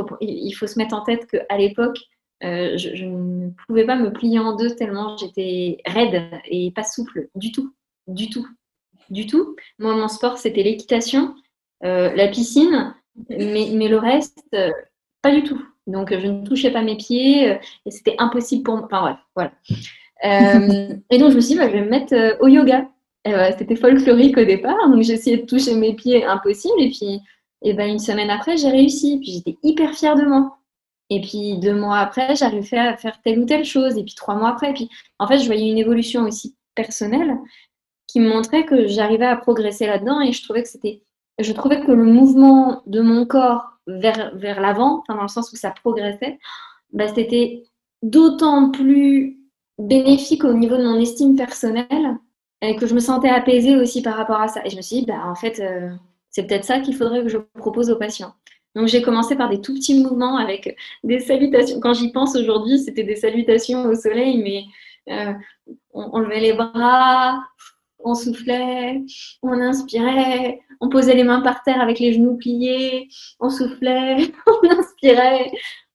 faut, se mettre en tête qu'à l'époque, euh, je, ne pouvais pas me plier en deux tellement j'étais raide et pas souple du tout, du tout, du tout. Moi, mon sport, c'était l'équitation, euh, la piscine, mais le reste, pas du tout. Donc, je ne touchais pas mes pieds euh, et c'était impossible pour moi. Enfin, bref, voilà. Euh, et donc, je me suis dit, bah, je vais me mettre euh, au yoga. c'était folklorique au départ, donc j'ai essayé de toucher mes pieds, impossible. Et puis, et ben, une semaine après, j'ai réussi. Puis, j'étais hyper fière de moi. Et puis, deux mois après, j'arrivais à faire telle ou telle chose. Et puis, trois mois après, et puis, en fait, je voyais une évolution aussi personnelle qui me montrait que j'arrivais à progresser là-dedans et je trouvais que c'était je trouvais que le mouvement de mon corps vers, vers l'avant, dans le sens où ça progressait, bah, c'était d'autant plus bénéfique au niveau de mon estime personnelle et que je me sentais apaisée aussi par rapport à ça. Et je me suis dit, bah, en fait, euh, c'est peut-être ça qu'il faudrait que je propose aux patients. Donc j'ai commencé par des tout petits mouvements avec des salutations. Quand j'y pense aujourd'hui, c'était des salutations au soleil, mais euh, on, levait les bras, on soufflait, on inspirait, on posait les mains par terre avec les genoux pliés, on soufflait, [laughs] on inspirait,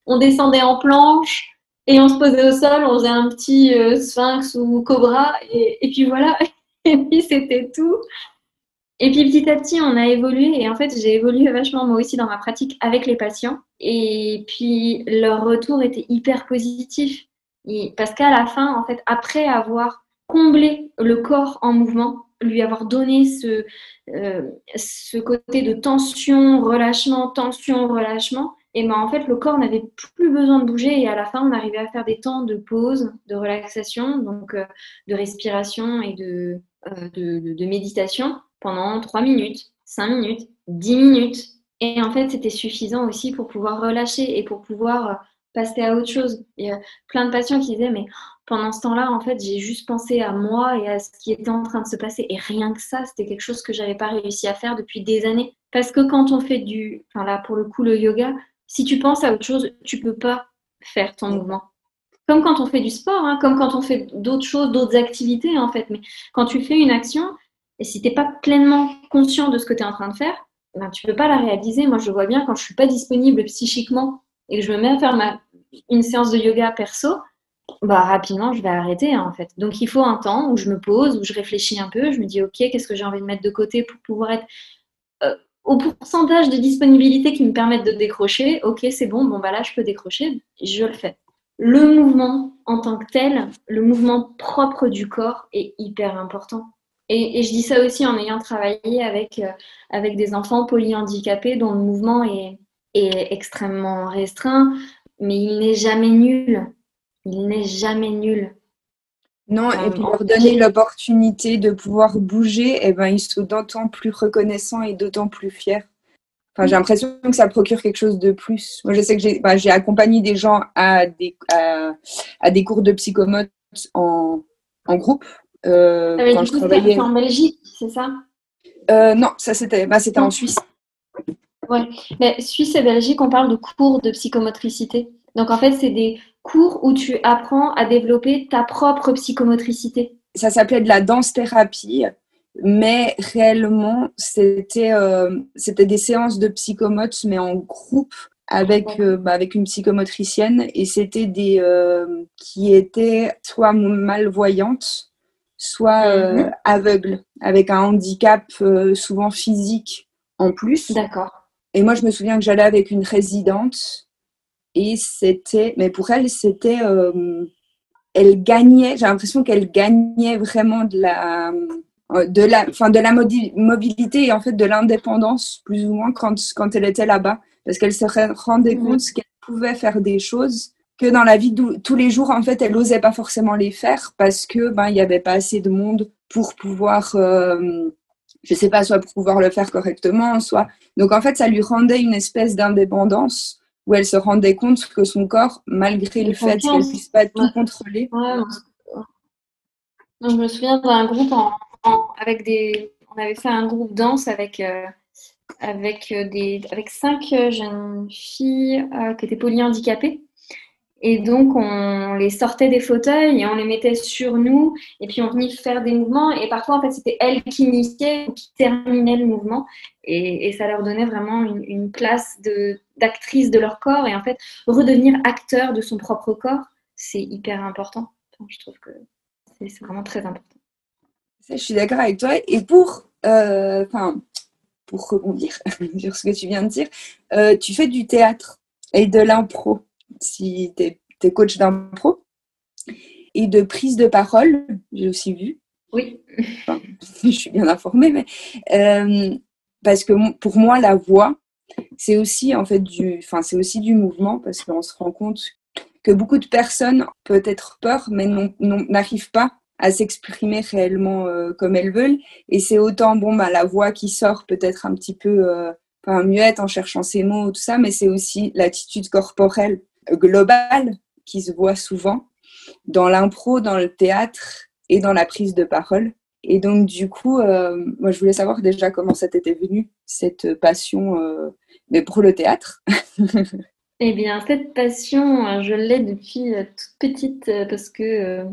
on descendait en planche et on se posait au sol, on faisait un petit euh, sphinx ou cobra et, puis voilà, [laughs] et puis c'était tout. Et puis petit à petit, on a évolué et en fait, j'ai évolué vachement moi aussi dans ma pratique avec les patients. Et puis leur retour était hyper positif. parce qu'à la fin, en fait, après avoir comblé le corps en mouvement, lui avoir donné ce, euh, ce côté de tension, relâchement, tension, relâchement, et ben en fait le corps n'avait plus besoin de bouger et à la fin on arrivait à faire des temps de pause, de relaxation, donc euh, de respiration et de, euh, de, méditation pendant 3 minutes, 5 minutes, 10 minutes. Et en fait c'était suffisant aussi pour pouvoir relâcher et pour pouvoir passer à autre chose. Il y a plein de patients qui disaient mais pendant ce temps-là, en fait, j'ai juste pensé à moi et à ce qui était en train de se passer. Et rien que ça, c'était quelque chose que j'avais pas réussi à faire depuis des années. Parce que quand on fait du, enfin là, pour le coup, le yoga, si tu penses à autre chose, tu peux pas faire ton mouvement. Comme quand on fait du sport, hein, comme quand on fait d'autres choses, d'autres activités, en fait. Mais quand tu fais une action, et si tu n'es pas pleinement conscient de ce que tu es en train de faire, ben, tu peux pas la réaliser. Moi, je vois bien quand je suis pas disponible psychiquement et que je me mets à faire ma, une séance de yoga perso, bah, rapidement, je vais arrêter en fait. Donc, il faut un temps où je me pose, où je réfléchis un peu, je me dis, OK, qu'est-ce que j'ai envie de mettre de côté pour pouvoir être euh, au pourcentage de disponibilité qui me permettent de décrocher. OK, c'est bon, bon, bah là, je peux décrocher, je le fais. Le mouvement en tant que tel, le mouvement propre du corps est hyper important. Et, je dis ça aussi en ayant travaillé avec, euh, avec des enfants polyhandicapés dont le mouvement est, est extrêmement restreint, mais il n'est jamais nul il n'est jamais nul. Non, et puis leur donner l'opportunité de pouvoir bouger, eh ben, ils sont d'autant plus reconnaissants et d'autant plus fiers. Enfin, j'ai l'impression que ça procure quelque chose de plus. Moi, je sais que j'ai bah, accompagné des gens à des, à, des cours de psychomote en, en groupe. Euh, quand je travaillais en Belgique, c'est ça? Euh, Non, ça c'était bah, en Suisse. Ouais, mais Suisse et Belgique, on parle de cours de psychomotricité. Donc en fait, c'est des cours où tu apprends à développer ta propre psychomotricité. Ça s'appelait de la danse-thérapie, mais réellement, c'était euh, des séances de psychomotes, mais en groupe avec, euh, bah, avec une psychomotricienne. Et c'était des euh, qui étaient soit malvoyantes, soit mhm. aveugles, avec un handicap souvent physique en plus. D'accord. Et moi, je me souviens que j'allais avec une résidente et c'était, mais pour elle, c'était, euh, elle gagnait, j'ai l'impression qu'elle gagnait vraiment de la, euh, de la, enfin de la mobilité et en fait de l'indépendance plus ou moins quand, quand elle était là-bas, parce qu'elle se rendait mhm. compte qu'elle pouvait faire des choses que dans la vie de tous les jours, en fait, elle n'osait pas forcément les faire parce que ben il n'y avait pas assez de monde pour pouvoir, euh, je sais pas, soit pour pouvoir le faire correctement, soit donc en fait, ça lui rendait une espèce d'indépendance où elle se rendait compte que son corps, malgré le fait qu'elle ne puisse pas tout contrôler. je me souviens d'un groupe avec des. On avait fait un groupe danse avec, euh, avec, euh, des, avec cinq jeunes filles euh, qui étaient polyhandicapées. Et donc, on les sortait des fauteuils et on les mettait sur nous. Et puis, on venait faire des mouvements. Et parfois, en fait, c'était elles qui initiaient ou qui terminaient le mouvement. Et, ça leur donnait vraiment une, place d'actrice de, leur corps. Et en fait, redevenir acteur de son propre corps, c'est hyper important. je trouve que c'est vraiment très important. Je suis d'accord avec toi. Et pour, euh, pour rebondir [laughs] sur ce que tu viens de dire, euh, tu fais du théâtre et de l'impro si tu es, coach d'impro. Et de prise de parole, j'ai aussi vu. Oui. [laughs] je suis bien informée, mais euh, parce que pour moi, la voix, c'est aussi en fait du, enfin c'est aussi du mouvement parce qu'on se rend compte que beaucoup de personnes peut-être peur, mais n'arrivent pas à s'exprimer réellement euh, comme elles veulent. Et c'est autant bon bah la voix qui sort peut-être un petit peu, euh, enfin muette en cherchant ses mots tout ça, mais c'est aussi l'attitude corporelle global qui se voit souvent dans l'impro, dans le théâtre et dans la prise de parole. Et donc, du coup, euh, moi, je voulais savoir déjà comment ça t'était venu, cette passion euh, mais pour le théâtre. [laughs] eh bien, cette passion, euh, je l'ai depuis toute petite parce que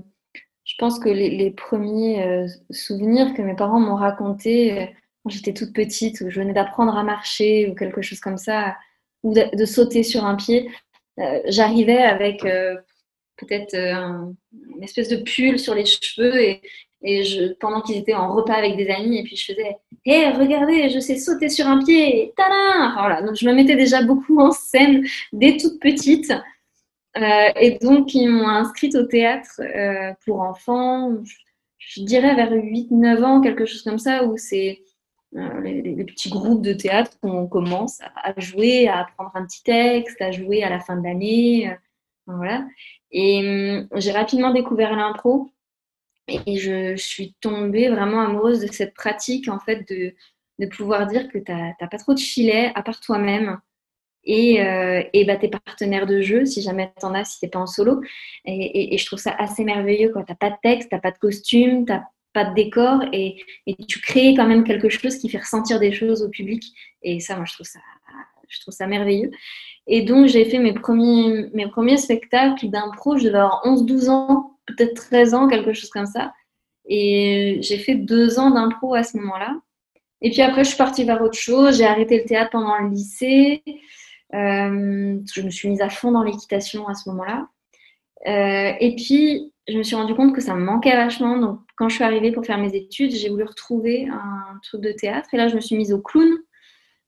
je pense que les, premiers souvenirs que mes parents m'ont racontés quand j'étais toute petite, où je venais d'apprendre à marcher ou quelque chose comme ça, ou de, sauter sur un pied, j'arrivais avec peut-être une espèce de pull sur les cheveux et, et je, pendant qu'ils étaient en repas avec des amis, et puis je faisais Hé, regardez, je sais sauter sur un pied, tada voilà, Donc je me mettais déjà beaucoup en scène dès toute petite. Euh, et donc, ils m'ont inscrite au théâtre euh, pour enfants, je, dirais vers 8-9 ans, quelque chose comme ça, où c'est euh, les, petits groupes de théâtre qu'on commence à, jouer, à apprendre un petit texte, à jouer à la fin de l'année. voilà. Et hum, j'ai rapidement découvert l'impro et je, suis tombée vraiment amoureuse de cette pratique, en fait, de, de pouvoir dire que tu n'as pas trop de filet à part toi-même et, euh, et bah, tes partenaires de jeu, si jamais tu en as, si tu pas en solo. Et, et, je trouve ça assez merveilleux. Tu n'as pas de texte, tu n'as pas de costume, tu n'as pas de décor et, tu crées quand même quelque chose qui fait ressentir des choses au public. Et ça, moi, je trouve ça, je trouve ça merveilleux. Et donc, j'ai fait mes premiers, mes premiers spectacles d'impro, je devais avoir 11-12 ans, peut-être 13 ans, quelque chose comme ça. Et j'ai fait deux ans d'impro à ce moment-là. Et puis après, je suis partie vers autre chose. J'ai arrêté le théâtre pendant le lycée. Euh, je me suis mise à fond dans l'équitation à ce moment-là. Euh, et puis, je me suis rendu compte que ça me manquait vachement. Donc, quand je suis arrivée pour faire mes études, j'ai voulu retrouver un truc de théâtre. Et là, je me suis mise au clown.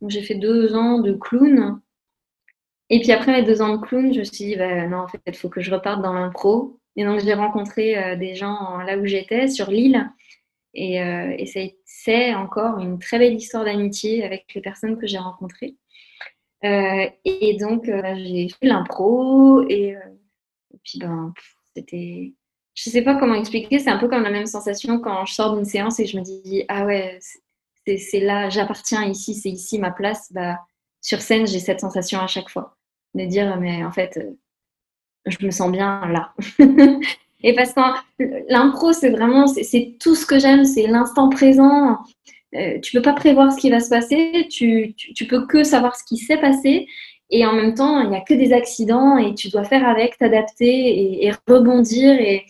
Donc, j'ai fait deux ans de clown. Et puis après mes deux ans de clown, je me suis dit, bah, non, en fait, il faut que je reparte dans l'impro. Et donc, j'ai rencontré euh, des gens là où j'étais, sur l'île. Et, et c'est encore une très belle histoire d'amitié avec les personnes que j'ai rencontrées. Euh, et donc, euh, j'ai fait l'impro et, euh, et, puis, ben, c'était. Je sais pas comment expliquer, c'est un peu comme la même sensation quand je sors d'une séance et je me dis Ah ouais, c'est là, j'appartiens ici, c'est ici ma place. Bah, sur scène, j'ai cette sensation à chaque fois de dire Mais en fait, je me sens bien là. [laughs] et parce que l'impro, c'est vraiment, c'est tout ce que j'aime, c'est l'instant présent. Euh, tu peux pas prévoir ce qui va se passer, tu, tu, peux que savoir ce qui s'est passé. Et en même temps, il n'y a que des accidents et tu dois faire avec, t'adapter et, rebondir et,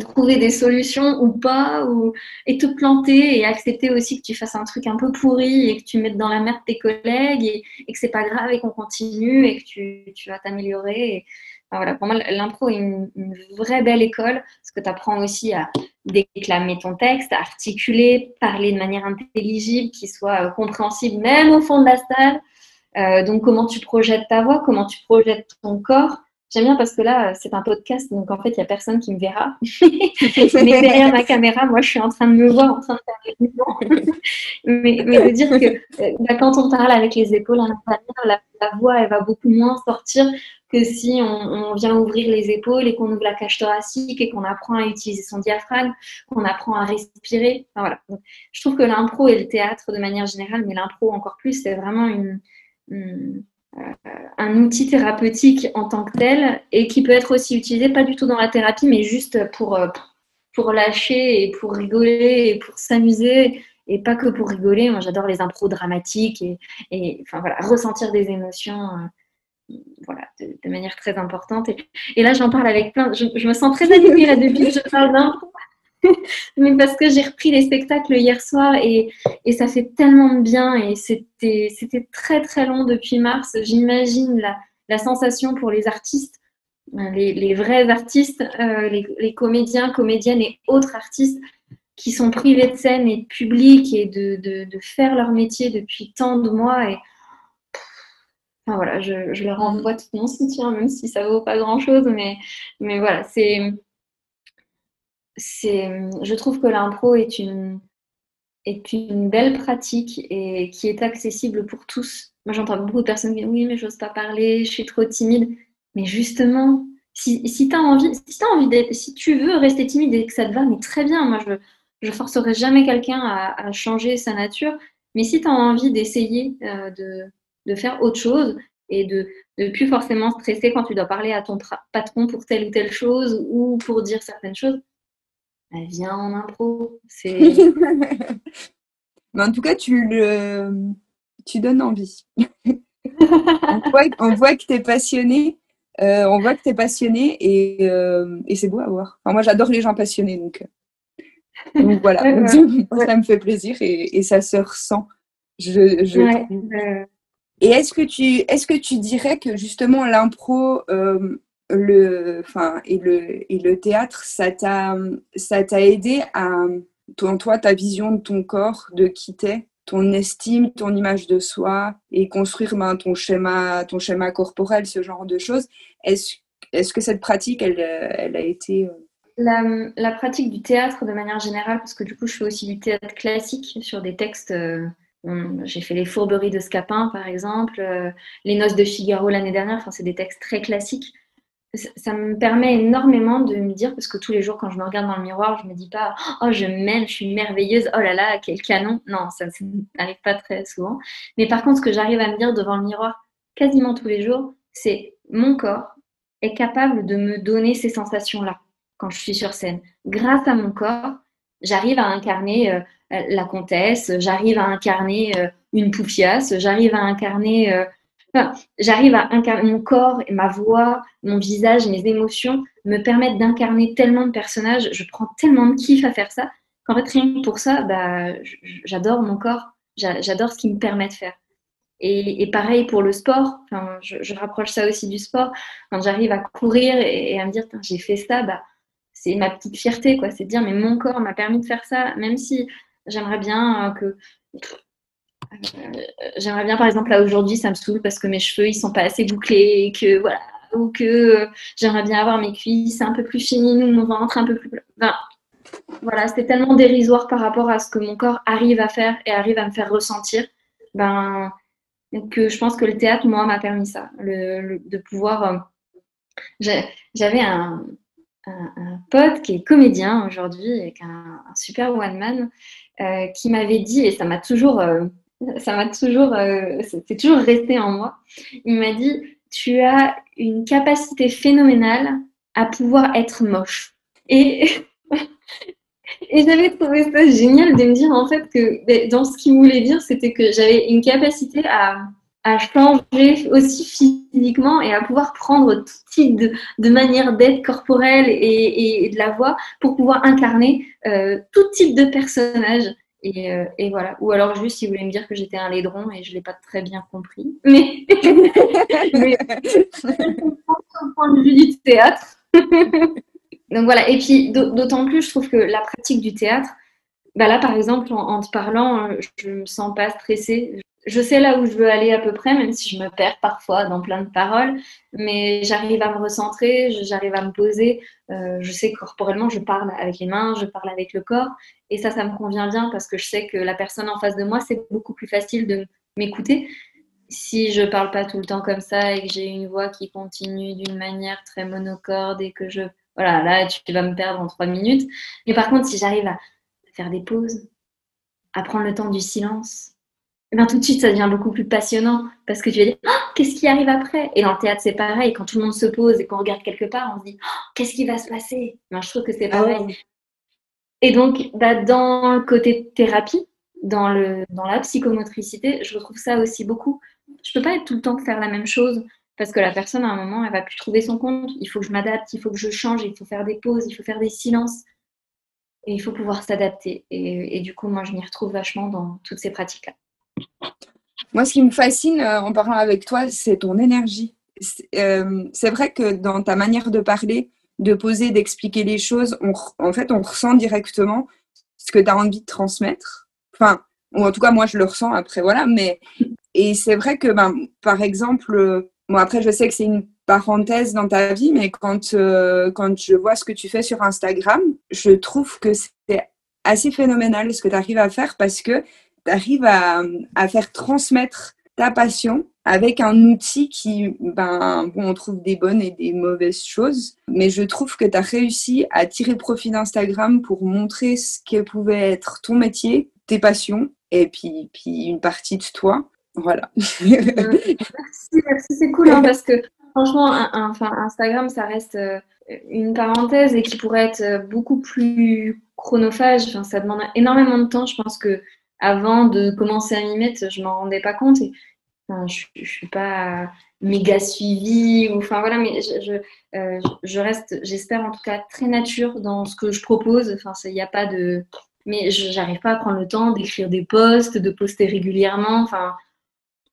trouver des solutions ou pas, ou, et te planter et accepter aussi que tu fasses un truc un peu pourri et que tu mettes dans la merde tes collègues et, et que c'est pas grave et qu'on continue et que tu, tu vas t'améliorer voilà, pour moi, l'impro est une, vraie belle école parce que tu apprends aussi à déclamer ton texte, à articuler, parler de manière intelligible, qui soit euh, compréhensible même au fond de la salle. Euh, donc, comment tu projettes ta voix, comment tu projettes ton corps? J'aime bien parce que là, c'est un podcast, donc en fait, il n'y a personne qui me verra. [laughs] mais derrière ma caméra, moi, je suis en train de me voir, en train de faire des mouvements. [laughs] mais, mais de dire que euh, bah, quand on parle avec les épaules la, voix, elle va beaucoup moins sortir que si on, vient ouvrir les épaules et qu'on ouvre la cage thoracique et qu'on apprend à utiliser son diaphragme, qu'on apprend à respirer. voilà. je trouve que l'impro et le théâtre de manière générale, mais l'impro encore plus, c'est vraiment une, euh, un outil thérapeutique en tant que tel et qui peut être aussi utilisé pas du tout dans la thérapie, mais juste pour, euh, lâcher et pour rigoler et pour s'amuser et pas que pour rigoler. Moi, j'adore les impros dramatiques et, et ressentir des émotions. Euh, voilà, de, manière très importante. Et, là, j'en parle avec plein. Je, me sens très animée là depuis que je parle d'impro. [laughs] Mais parce que j'ai repris les spectacles hier soir et, et ça fait tellement de bien et c'était très très long depuis mars. J'imagine la, la, sensation pour les artistes, les, vrais artistes, euh, les, comédiens, comédiennes et autres artistes qui sont privés de scène et de public et de, de, faire leur métier depuis tant de mois. Et voilà, je, je, leur envoie tout mon soutien, même si ça vaut pas grand-chose, mais, mais voilà, c'est, c'est, je trouve que l'impro est une, est une belle pratique et qui est accessible pour tous. Moi, j'entends beaucoup de personnes qui disent oui, mais j'ose pas parler, je suis trop timide. Mais justement, si, si tu envie, si, as envie si tu veux rester timide et que ça te va, mais très bien. Moi, je je forcerai jamais quelqu'un à, à, changer sa nature. Mais si tu as envie d'essayer euh, de, de faire autre chose et de ne plus forcément stresser quand tu dois parler à ton patron pour telle ou telle chose ou pour dire certaines choses, bah, viens en impro. [laughs] Mais en tout cas, tu, le, tu donnes envie. [laughs] on, voit, on, voit, que tu es passionné. Euh, on voit que tu es passionné et, euh, et c'est beau à voir. Enfin, moi, j'adore les gens passionnés, donc, euh, donc voilà. [laughs] Ça me fait plaisir et, et ça se ressent. Je, je Et est-ce que, tu, est-ce que tu dirais que justement l'impro le, enfin, et, le, et le théâtre, ça t'a, aidé à, toi, toi, ta vision de ton corps, de qui t'es ton estime, ton image de soi et construire ben, ton, schéma, ton schéma corporel, ce genre de choses. Est-ce est que cette pratique, elle, elle a été... Euh, la, la, pratique du théâtre de manière générale, parce que du coup, je fais aussi du théâtre classique sur des textes. Euh, j'ai fait les fourberies de Scapin, par exemple, euh, les noces de Figaro l'année dernière. Enfin, c'est des textes très classiques ça me permet énormément de me dire, parce que tous les jours quand je me regarde dans le miroir, je me dis pas oh je m'aime, je suis merveilleuse, oh là là, quel canon. Non, ça n'arrive pas très souvent. Mais par contre, ce que j'arrive à me dire devant le miroir quasiment tous les jours, c'est mon corps est capable de me donner ces sensations-là quand je suis sur scène. Grâce à mon corps, j'arrive à incarner euh, la comtesse, j'arrive à incarner euh, une poufiasse, j'arrive à incarner euh, j'arrive à incarner mon corps ma voix, mon visage, mes émotions me permettent d'incarner tellement de personnages. Je prends tellement de kiff à faire ça qu'en fait, rien que pour ça, bah, j'adore mon corps. J'adore ce qu'il me permet de faire. Et, pareil pour le sport. Je, rapproche ça aussi du sport. Quand j'arrive à courir et, à me dire, j'ai fait ça, bah, c'est ma petite fierté, quoi. C'est de dire, mais mon corps m'a permis de faire ça, même si j'aimerais bien que euh, j'aimerais bien, par exemple, là aujourd'hui, ça me saoule parce que mes cheveux, ils sont pas assez bouclés, que voilà, ou que euh, j'aimerais bien avoir mes cuisses un peu plus fines ou mon ventre un peu plus. Enfin, voilà, c'est tellement dérisoire par rapport à ce que mon corps arrive à faire et arrive à me faire ressentir. Ben, que je pense que le théâtre, moi, m'a permis ça, le, de pouvoir. Euh, j'avais un, un, pote qui est comédien aujourd'hui, avec un, super one man, qui m'avait dit, et ça m'a toujours ça m'a toujours, euh, c'est toujours resté en moi. Il m'a dit, tu as une capacité phénoménale à pouvoir être moche. [laughs] Et, j'avais trouvé ça génial de me dire en fait que ben, dans ce qu'il voulait dire, c'était que j'avais une capacité à, changer aussi physiquement et à pouvoir prendre tout type de, de manière d'être corporelle et, et, de la voix pour pouvoir incarner euh, tout type de personnage. Euh, et, voilà. Ou alors juste, il voulait me dire que j'étais un laidron et je ne l'ai pas très bien compris. [laughs] Mais, mais au [laughs] point de vue du théâtre. [laughs] Donc voilà. Et puis d'autant plus, je trouve que la pratique du théâtre, bah là par exemple, en, te parlant, euh, je ne me sens pas stressée je sais là où je veux aller à peu près, même si je me perds parfois dans plein de paroles, mais j'arrive à me recentrer, j'arrive à me poser. Euh, je sais que corporellement, je parle avec les mains, je parle avec le corps, et ça, ça me convient bien parce que je sais que la personne en face de moi, c'est beaucoup plus facile de m'écouter. Si je parle pas tout le temps comme ça et que j'ai une voix qui continue d'une manière très monocorde et que je. Voilà, là, tu vas me perdre en trois minutes. Mais par contre, si j'arrive à faire des pauses, à prendre le temps du silence, eh ben, tout de suite, ça devient beaucoup plus passionnant parce que tu vas dire oh, qu'est-ce qui arrive après? Et dans le théâtre, c'est pareil. Quand tout le monde se pose et qu'on regarde quelque part, on se dit oh, qu'est-ce qui va se passer? Ben, Je trouve que c'est ah pareil. Et donc, bah, dans le côté thérapie, dans, le, dans la psychomotricité, je retrouve ça aussi beaucoup. Je ne peux pas être tout le temps faire la même chose parce que la personne, à un moment, elle va plus trouver son compte. Il faut que je m'adapte, il faut que je change, il faut faire des pauses, il faut faire des silences. Et il faut pouvoir s'adapter. Et, et du coup, moi, je m'y retrouve vachement dans toutes ces pratiques-là. Moi, ce qui me fascine euh, en parlant avec toi, c'est ton énergie. Euh, c'est vrai que dans ta manière de parler, de poser, d'expliquer les choses, en fait, on ressent directement ce que tu as envie de transmettre. Enfin, ou en tout cas, moi, je le ressens après, voilà. Mais, et c'est vrai que, ben, par exemple, bon, après, je sais que c'est une parenthèse dans ta vie, mais quand, euh, quand je vois ce que tu fais sur Instagram, je trouve que c'est assez phénoménal ce que tu arrives à faire parce que tu arrives à, faire transmettre ta passion avec un outil qui, ben, bon, on trouve des bonnes et des mauvaises choses, mais je trouve que tu as réussi à tirer profit d'Instagram pour montrer ce que pouvait être ton métier, tes passions, et puis, puis une partie de toi. Voilà. [laughs] merci, merci c'est cool, hein, parce que franchement, Instagram, ça reste euh, une parenthèse et qui pourrait être beaucoup plus chronophage. Ça demande énormément de temps. Je pense que avant de commencer à m'y mettre, je m'en rendais pas compte. Et je, ne suis pas méga suivie enfin voilà, mais je, je, reste, j'espère en tout cas très nature dans ce que je propose. Enfin, il n'y a pas de, mais j'arrive pas à prendre le temps d'écrire des posts, de poster régulièrement. Enfin,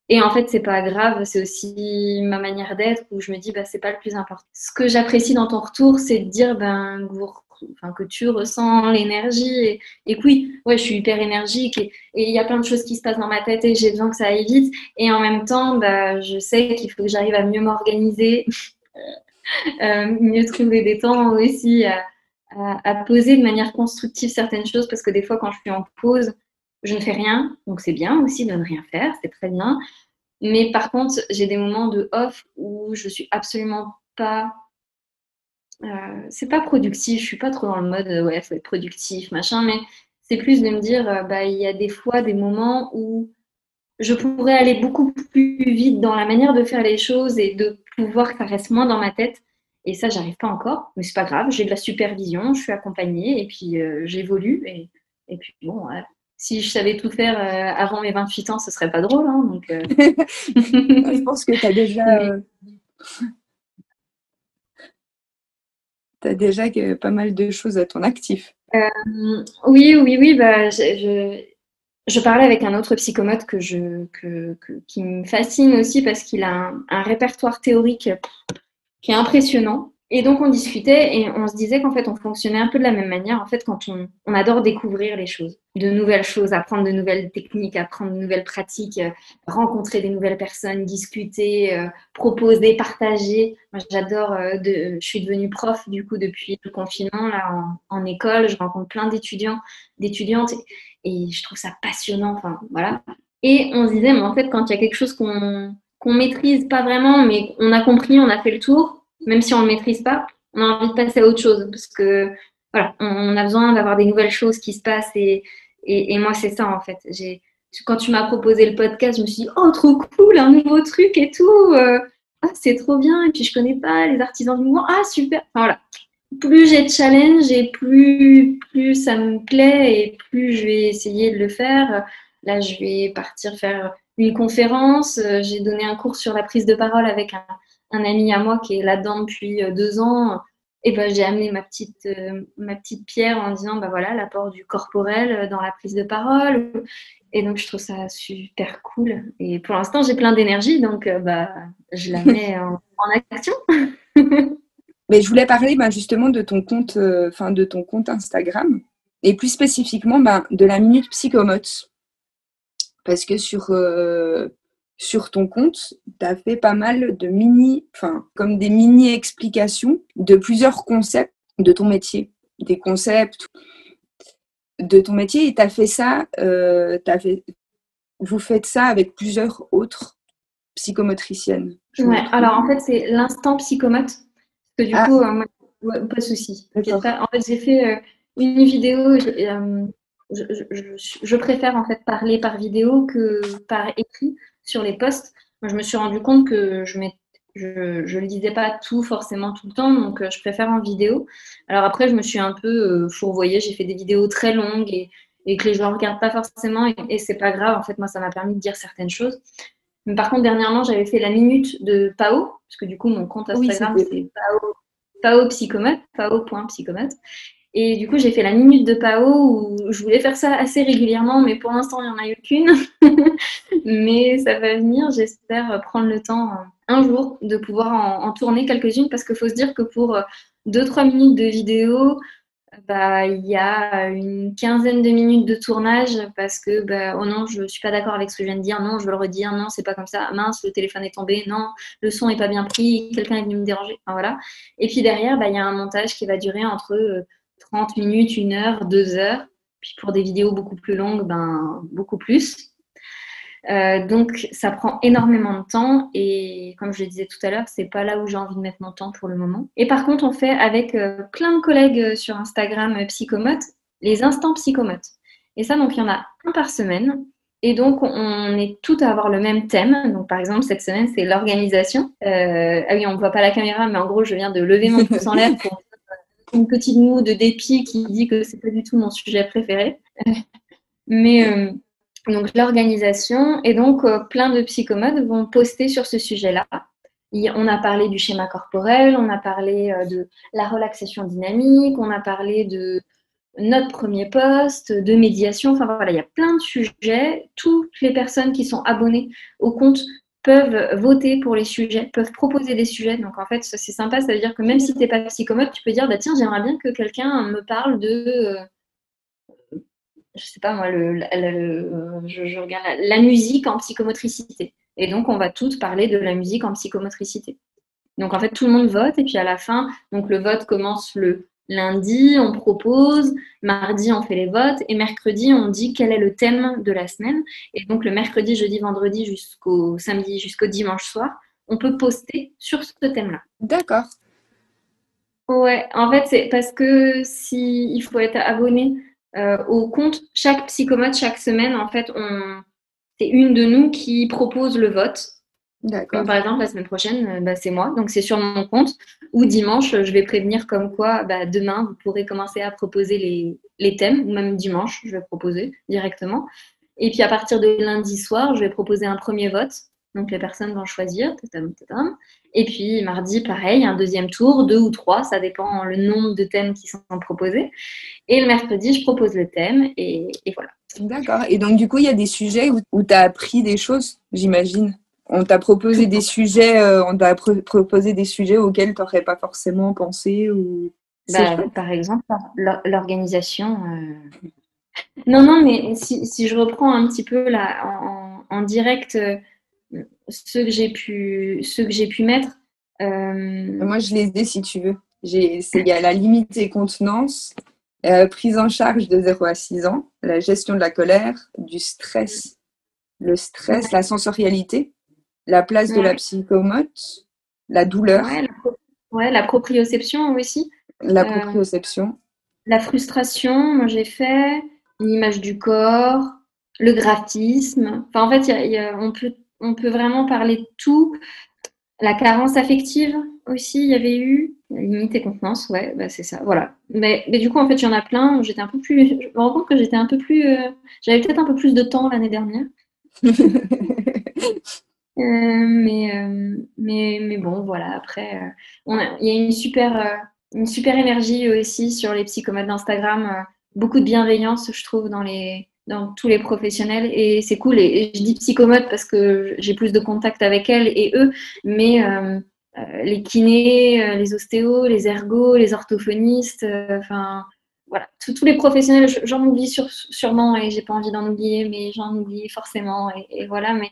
et en fait, c'est pas grave, c'est aussi ma manière d'être où je me dis, bah, c'est pas le plus important. Ce que j'apprécie dans ton retour, c'est de dire ben, que tu ressens l'énergie et, et, oui, ouais, je suis hyper énergique et il y a plein de choses qui se passent dans ma tête et j'ai besoin que ça aille vite. Et en même temps, bah, je sais qu'il faut que j'arrive à mieux m'organiser, [laughs] euh, mieux trouver des temps aussi à, poser de manière constructive certaines choses parce que des fois, quand je suis en pause, je ne fais rien, donc c'est bien aussi de ne rien faire, c'est très bien. Mais par contre, j'ai des moments de off où je suis absolument pas. Euh, c'est pas productif, je suis pas trop dans le mode ouais, faut être productif, machin, mais c'est plus de me dire, euh, bah, il y a des fois des moments où je pourrais aller beaucoup plus vite dans la manière de faire les choses et de pouvoir que ça reste moins dans ma tête. Et ça, j'arrive pas encore, mais c'est pas grave, j'ai de la supervision, je suis accompagnée et puis euh, j'évolue. Et, et, puis bon, si je savais tout faire euh, avant mes 28 ans, ce serait pas drôle. Hein, donc, euh. [laughs] je pense que tu as déjà. Euh, as déjà pas mal de choses à ton actif. oui, oui, oui. Bah, je, je, parlais avec un autre psychomote que je, que, qui me fascine aussi parce qu'il a un, répertoire théorique qui est impressionnant. Et donc on discutait et on se disait qu'en fait on fonctionnait un peu de la même manière en fait quand on, on adore découvrir les choses, de nouvelles choses, apprendre de nouvelles techniques, apprendre de nouvelles pratiques, euh, rencontrer des nouvelles personnes, discuter, euh, proposer, partager. Moi j'adore, euh, de, je suis devenue prof du coup depuis le confinement là en, école, je rencontre plein d'étudiants, d'étudiantes et, je trouve ça passionnant. Enfin voilà. Et on se disait mais en fait quand il y a quelque chose qu'on qu'on maîtrise pas vraiment mais on a compris, on a fait le tour même si on ne le maîtrise pas, on a envie de passer à autre chose parce que voilà, on, a besoin d'avoir des nouvelles choses qui se passent et, et, moi c'est ça en fait. J'ai quand tu m'as proposé le podcast, je me suis dit oh trop cool, un nouveau truc et tout, euh, ah, c'est trop bien et puis je connais pas les artisans du mouvement, ah super. Voilà, plus j'ai de challenge et plus plus ça me plaît et plus je vais essayer de le faire. Là, je vais partir faire une conférence. J'ai donné un cours sur la prise de parole avec un, un ami à moi qui est là-dedans depuis euh, deux ans, et ben, j'ai amené ma petite, euh, ma petite pierre en disant bah voilà l'apport du corporel euh, dans la prise de parole. Et donc je trouve ça super cool. Et pour l'instant j'ai plein d'énergie, donc bah je la mets [laughs] en, action. [laughs] Mais je voulais parler bah, justement de ton compte, enfin de ton compte Instagram et plus spécifiquement bah, de la minute psychomote. Parce que sur, sur ton compte, tu as fait pas mal de mini, enfin, comme des mini explications de plusieurs concepts de ton métier, des concepts de ton métier, et tu as fait ça, euh, as fait, vous faites ça avec plusieurs autres psychomotriciennes. Ouais, alors en fait, c'est l'instant psychomote, parce que du ah. coup, euh, pas de souci. En fait, j'ai fait euh, une vidéo. Je, je, préfère en fait parler par vidéo que par écrit sur les posts, je me suis rendu compte que je ne je, le disais pas tout forcément tout le temps, donc euh, je préfère en vidéo. Alors après, je me suis un peu euh, fourvoyée, j'ai fait des vidéos très longues et, que les gens ne regardent pas forcément, et, et c'est pas grave, en fait, moi, ça m'a permis de dire certaines choses. Mais par contre, dernièrement, j'avais fait la minute de Pao, parce que du coup, mon compte Instagram, c'est Pao, Pao Psychomote, Pao.psychomote. Et du coup, j'ai fait la minute de Pao où je voulais faire ça assez régulièrement, mais pour l'instant, il n'y en a eu qu'une. [laughs] mais ça va venir, j'espère prendre le temps un jour de pouvoir en, tourner quelques-unes parce qu'il faut se dire que pour 2-3 euh, minutes de vidéo, bah, il y a une quinzaine de minutes de tournage parce que bah, oh non, je ne suis pas d'accord avec ce que je viens de dire, non, je veux le redire, non, c'est pas comme ça, mince, le téléphone est tombé, non, le son n'est pas bien pris, quelqu'un est venu me déranger, voilà. Et puis derrière, bah, il y a un montage qui va durer entre euh, 30 minutes, une heure, deux heures. Puis pour des vidéos beaucoup plus longues, ben, beaucoup plus. Euh, donc ça prend énormément de temps et comme je le disais tout à l'heure, c'est pas là où j'ai envie de mettre mon temps pour le moment. Et par contre, on fait avec euh, plein de collègues euh, sur Instagram Psychomote les instants psychomotes. Et ça, donc il y en a un par semaine. Et donc, on est tout à avoir le même thème. Donc, par exemple, cette semaine, c'est l'organisation. ah oui, on voit pas la caméra, mais en gros, je viens de lever mon pouce en l'air pour une petite moue de dépit qui dit que c'est pas du tout mon sujet préféré. [laughs] Mais euh, donc l'organisation et donc plein de psychomodes vont poster sur ce sujet-là. On a parlé du schéma corporel, on a parlé de la relaxation dynamique, on a parlé de notre premier poste, de médiation. Enfin voilà, il y a plein de sujets. Toutes les personnes qui sont abonnées au compte peuvent voter pour les sujets, peuvent proposer des sujets. Donc en fait, c'est sympa, ça veut dire que même si tu n'es pas psychomote, tu peux dire bah, tiens, j'aimerais bien que quelqu'un me parle de. Euh, je sais pas moi, le, je, regarde la, musique en psychomotricité. Et donc, on va tous parler de la musique en psychomotricité. Donc, en fait, tout le monde vote. Et puis, à la fin, donc le vote commence le Lundi, on propose, mardi, on fait les votes, et mercredi, on dit quel est le thème de la semaine. Et donc, le mercredi, jeudi, vendredi, jusqu'au samedi, jusqu'au dimanche soir, on peut poster sur ce thème-là. D'accord. Ouais, en fait, c'est parce que si il faut être abonné euh, au compte, chaque psychomote, chaque semaine, en fait, on... c'est une de nous qui propose le vote. D'accord. Par exemple, la semaine prochaine, euh, bah, c'est moi, donc c'est sur mon compte. Ou dimanche, je vais prévenir comme quoi, bah, demain, vous pourrez commencer à proposer les, les, thèmes, ou même dimanche, je vais proposer directement. Et puis à partir de lundi soir, je vais proposer un premier vote. Donc les personnes vont choisir. Et puis mardi, pareil, un deuxième tour, deux ou trois, ça dépend le nombre de thèmes qui sont proposés. Et le mercredi, je propose le thème et, et voilà. D'accord. Et donc du coup, il y a des sujets où, où tu as appris des choses, j'imagine? On t'a proposé des sujets, euh, on t'a proposé des sujets auxquels tu n'aurais pas forcément pensé ou. Bah, par exemple, l'organisation. Euh. Non, non, mais si, je reprends un petit peu là en, direct euh, ceux que j'ai pu, ceux que j'ai pu mettre. Moi, je les ai si tu veux. Il y a la limite et contenance, prise en charge de 0 à 6 ans, la gestion de la colère, du stress, le stress, la sensorialité la place de la psychomote, la douleur. Ouais, la, proprioception aussi. La euh, proprioception. la frustration, moi j'ai fait, l'image du corps, le graphisme. Enfin, en fait, on, peut, on peut vraiment parler de tout. La carence affective aussi, il y avait eu. Limite et contenance, ouais, bah c'est ça, voilà. Mais, mais, du coup, en fait, il y en a plein. J'étais un peu plus. Je me rends compte que j'étais un peu plus. Euh, j'avais peut-être un peu plus de temps l'année dernière. [laughs] Euh, mais, euh, mais, mais bon, voilà, après, euh, il y a une super, une super énergie aussi sur les psychomotes d'Instagram, beaucoup de bienveillance, je trouve, dans, les, dans tous les professionnels, et c'est cool. Et, je dis psychomotes parce que j'ai plus de contact avec elles et eux, mais les kinés, les ostéos, les ergos, les orthophonistes, enfin voilà, tous les professionnels, j'en oublie sûrement et j'ai pas envie d'en oublier, mais j'en oublie forcément. Et, voilà, mais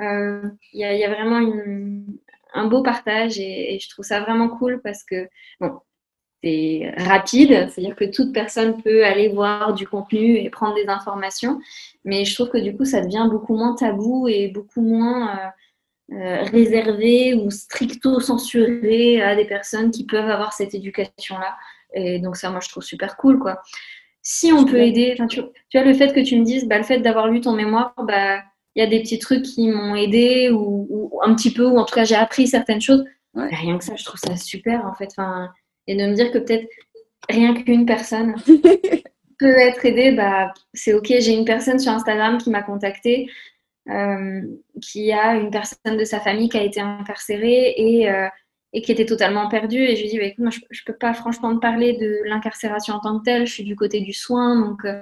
euh, il y, a vraiment un beau partage et, je trouve ça vraiment cool parce que, c'est rapide, c'est-à-dire que toute personne peut aller voir du contenu et prendre des informations, mais je trouve que du coup, ça devient beaucoup moins tabou et beaucoup moins. Euh, euh, réservé ou stricto censuré à des personnes qui peuvent avoir cette éducation-là. Et donc ça, moi, je trouve super cool, quoi. Si on peut aider, tu, tu vois, le fait que tu me dises, bah, le fait d'avoir lu ton mémoire, bah, il y a des petits trucs qui m'ont aidé ou, un petit peu, ou en tout cas, j'ai appris certaines choses. Rien que ça, je trouve ça super, en fait. Enfin, et de me dire que peut-être rien qu'une personne [laughs] peut être aidée, bah, c'est OK. J'ai une personne sur Instagram qui m'a contactée, euh, qui a une personne de sa famille qui a été incarcérée et euh, et qui était totalement perdue. Et je lui ai dit, bah, écoute, moi, je ne peux pas franchement te parler de l'incarcération en tant que telle, je suis du côté du soin. Donc, euh,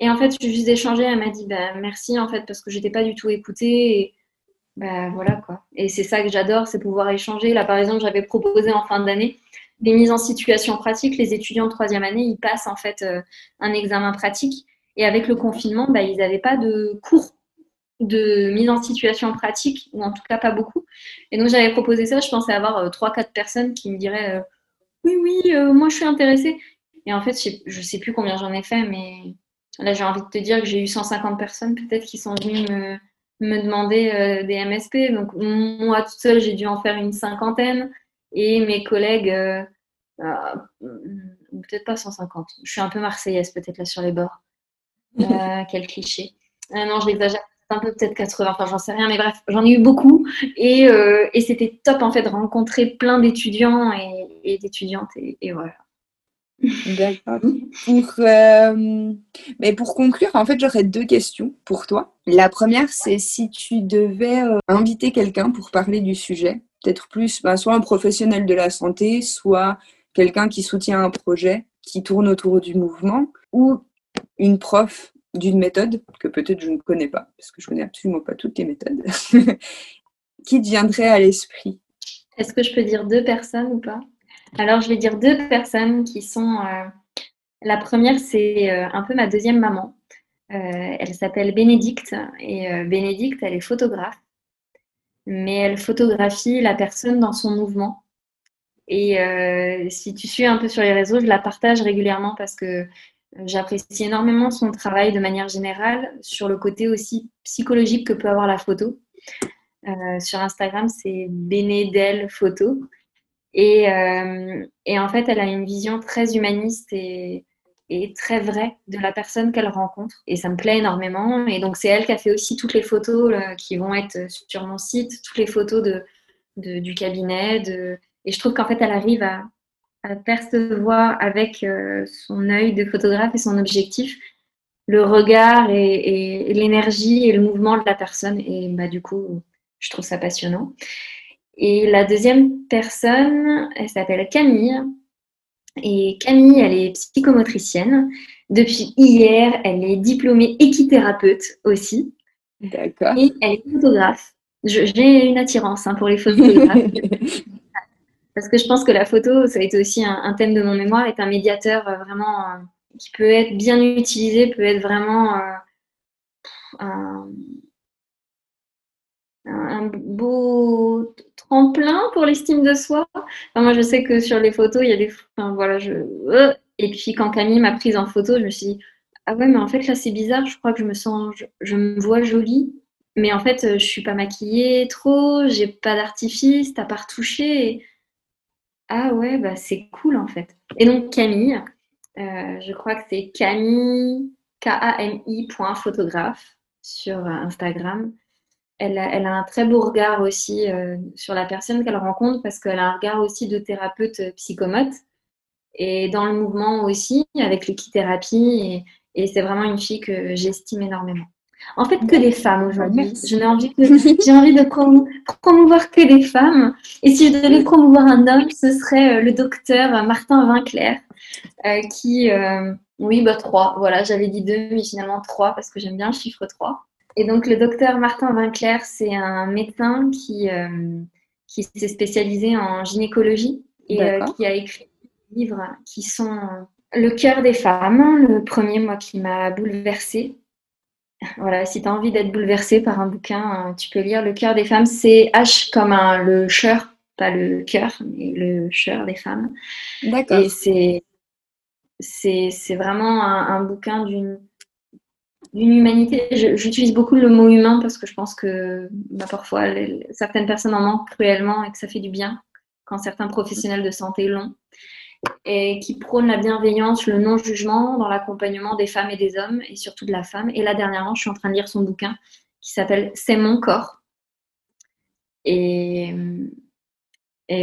Et en fait, je suis juste échangé, elle m'a dit, bah, merci, en fait, parce que j'étais pas du tout écoutée. Et bah, voilà, quoi. Et c'est ça que j'adore, c'est pouvoir échanger. Là, par exemple, j'avais proposé en fin d'année des mises en situation pratique. Les étudiants de troisième année, ils passent, en fait, euh, un examen pratique. Et avec le confinement, bah, ils n'avaient pas de cours de mise en situation pratique, ou en tout cas pas beaucoup. Et donc j'avais proposé ça, je pensais avoir 3-4 euh, personnes qui me diraient euh, oui, oui, euh, moi je suis intéressée. Et en fait, je sais plus combien j'en ai fait, mais là j'ai envie de te dire que j'ai eu 150 personnes peut-être qui sont venues me, me demander des MSP. Donc moi toute seule, j'ai dû en faire une cinquantaine. Et mes collègues, peut-être pas 150. Je suis un peu marseillaise peut-être là sur les bords. quel cliché. non, je l'exagère un peu peut-être 80, enfin j'en sais rien, mais bref, j'en ai eu beaucoup et, euh, et c'était top en fait de rencontrer plein d'étudiants et, d'étudiantes et, voilà. D'accord. Pour, euh, mais pour conclure, en fait, j'aurais deux questions pour toi. La première, c'est si tu devais euh, inviter quelqu'un pour parler du sujet, peut-être plus, bah, soit un professionnel de la santé, soit quelqu'un qui soutient un projet qui tourne autour du mouvement, ou une prof d'une méthode que peut-être je ne connais pas, parce que je connais absolument pas toutes les méthodes, [laughs] qui te viendrait à l'esprit Est-ce que je peux dire deux personnes ou pas? Alors, je vais dire deux personnes qui sont. Euh, la première, c'est euh, un peu ma deuxième maman. Euh, elle s'appelle Bénédicte et Bénédicte, elle est photographe, mais elle photographie la personne dans son mouvement. Et si tu suis un peu sur les réseaux, je la partage régulièrement parce que J'apprécie énormément son travail de manière générale sur le côté aussi psychologique que peut avoir la photo. Euh, sur Instagram, c'est Bénédel Photo. Et, euh, et, en fait, elle a une vision très humaniste et, très vraie de la personne qu'elle rencontre. Et ça me plaît énormément. Et donc, c'est elle qui a fait aussi toutes les photos euh, qui vont être sur mon site, toutes les photos de, du cabinet. Et je trouve qu'en fait, elle arrive à, à percevoir avec euh, son œil de photographe et son objectif le regard et, l'énergie et le mouvement de la personne. Et bah, du coup, je trouve ça passionnant. Et la deuxième personne, elle s'appelle Camille. Et Camille, elle est psychomotricienne. Depuis hier, elle est diplômée équithérapeute aussi. D'accord. Et elle est photographe. J'ai une attirance hein, pour les photographes. [laughs] Parce que je pense que la photo, ça a été aussi un, thème de mon mémoire, est un médiateur euh, vraiment euh, qui peut être bien utilisé, peut être vraiment euh, un, beau tremplin pour l'estime de soi. moi, je sais que sur les photos, il y a des. voilà, je. et puis, quand Camille m'a prise en photo, je me suis dit Ah ouais, mais en fait, là, c'est bizarre, je crois que je me sens. Je, me vois jolie. Mais en fait, je suis pas maquillée trop, j'ai pas d'artifice, t'as pas retouché. Ah ouais, bah c'est cool en fait. Et donc Camille, euh, je crois que c'est Camille, K-A-M-I, photographe sur euh, Instagram. Elle a, elle a, un très beau regard aussi euh, sur la personne qu'elle rencontre parce qu'elle a un regard aussi de thérapeute psychomote et dans le mouvement aussi avec l'équithérapie et, et c'est vraiment une fille que j'estime énormément. En fait, que des femmes aujourd'hui. J'ai envie, de, envie de promouvoir que des femmes. Et si je devais promouvoir un homme, ce serait euh, le docteur Martin Vinclair, euh, qui, euh, oui, bah trois. Voilà, j'avais dit deux, mais finalement trois parce que j'aime bien le chiffre 3. Et donc, le docteur Martin Vinclair, c'est un médecin qui, qui s'est spécialisé en gynécologie et qui a écrit des livres qui sont Le cœur des femmes, le premier, moi, qui m'a bouleversée voilà, si tu as envie d'être bouleversé par un bouquin, euh, tu peux lire Le cœur des femmes. C'est H comme un, le chœur, pas le cœur, mais le chœur des femmes. D'accord. Et c'est, c'est, vraiment un, bouquin d'une, d'une humanité. J'utilise beaucoup le mot humain parce que je pense que bah, parfois certaines personnes en manquent cruellement et que ça fait du bien quand certains professionnels de santé l'ont et qui prône la bienveillance, le non-jugement dans l'accompagnement des femmes et des hommes, et surtout de la femme. Et là, dernièrement, je suis en train de lire son bouquin qui s'appelle C'est mon corps. Et,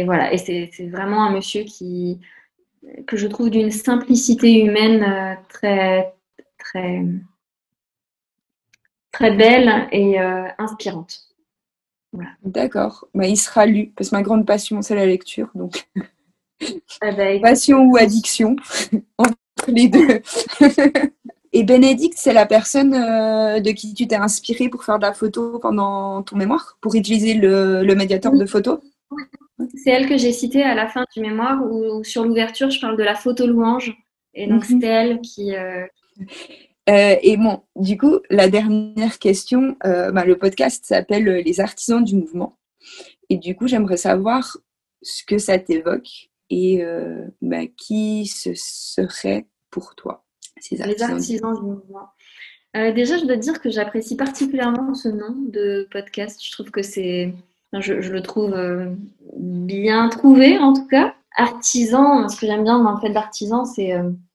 voilà, et c'est vraiment un monsieur qui, que je trouve d'une simplicité humaine euh, très, très, très belle et euh, inspirante. D'accord, bah, il sera lu, parce que ma grande passion, c'est la lecture. Donc... [laughs] Passion ou addiction, [laughs] entre les deux. [laughs] Et Bénédicte, c'est la personne euh, de qui tu t'es inspirée pour faire de la photo pendant ton mémoire, pour utiliser le, médiateur de photo? C'est elle que j'ai citée à la fin du mémoire, où sur l'ouverture, je parle de la photo louange. Et donc, mhm. c'était elle qui. Euh, euh, et bon, du coup, la dernière question, bah, le podcast s'appelle Les artisans du mouvement. Et du coup, j'aimerais savoir ce que ça t'évoque et euh, bah, qui ce serait pour toi ces Les artisans du mouvement? Euh, déjà, je dois dire que j'apprécie particulièrement ce nom de podcast. Je trouve que c'est, je, le trouve euh, bien trouvé en tout cas. Artisan, ce que j'aime bien dans le fait d'artisan, c'est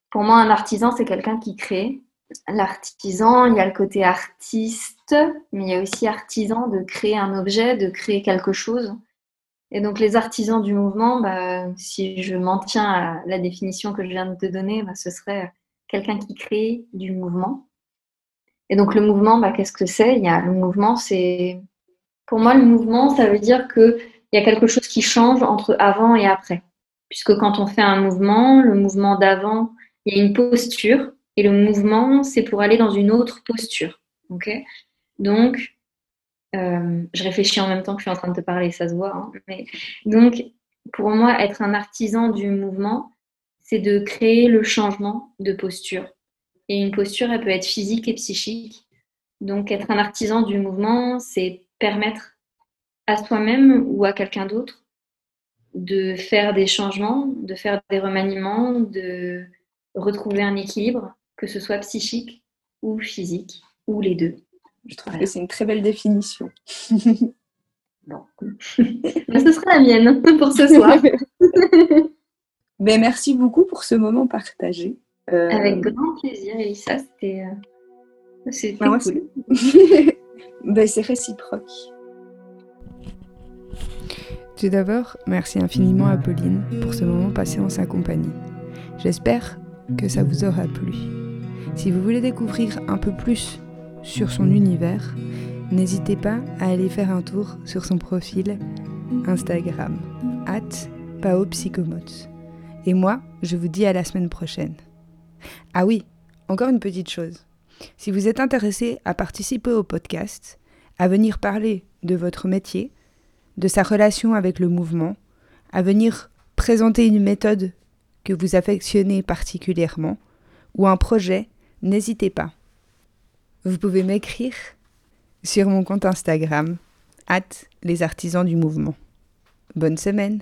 pour moi un artisan, c'est quelqu'un qui crée. L'artisan, il y a le côté artiste, mais il y a aussi artisan de créer un objet, de créer quelque chose. Et donc les artisans du mouvement, bah, si je m'en tiens à la définition que je viens de te donner, bah, ce serait quelqu'un qui crée du mouvement. Et donc le mouvement, bah, qu'est-ce que c'est? Il y a le mouvement, c'est pour moi le mouvement, ça veut dire que il y a quelque chose qui change entre avant et après. Puisque quand on fait un mouvement, le mouvement d'avant, il y a une posture et le mouvement, c'est pour aller dans une autre posture. ok? Donc, euh, je réfléchis en même temps que je suis en train de te parler, ça se voit. Hein, mais, donc, pour moi, être un artisan du mouvement, c'est de créer le changement de posture. Et une posture, elle peut être physique et psychique. Donc, être un artisan du mouvement, c'est permettre à soi-même ou à quelqu'un d'autre de faire des changements, de faire des remaniements, de retrouver un équilibre, que ce soit psychique ou physique, ou les deux. Je trouve que c'est une très belle définition. [laughs] bon. [laughs] ce sera la mienne [laughs] pour ce soir. ben, merci beaucoup pour ce moment partagé. Euh, Avec grand plaisir, Elissa. C'était euh... Ah, cool. ben, c'est réciproque. Tout d'abord, merci infiniment à Pauline pour ce moment passé en sa compagnie. J'espère que ça vous aura plu. Si vous voulez découvrir un peu plus sur son univers, n'hésitez pas à aller faire un tour sur son profil Instagram, at paopsychomotes. Et moi, je vous dis à la semaine prochaine. Ah oui, encore une petite chose. Si vous êtes intéressé à participer au podcast, à venir parler de votre métier, de sa relation avec le mouvement, à venir présenter une méthode que vous affectionnez particulièrement, ou un projet, n'hésitez pas. Vous pouvez m'écrire sur mon compte Instagram, at les artisans du mouvement. Bonne semaine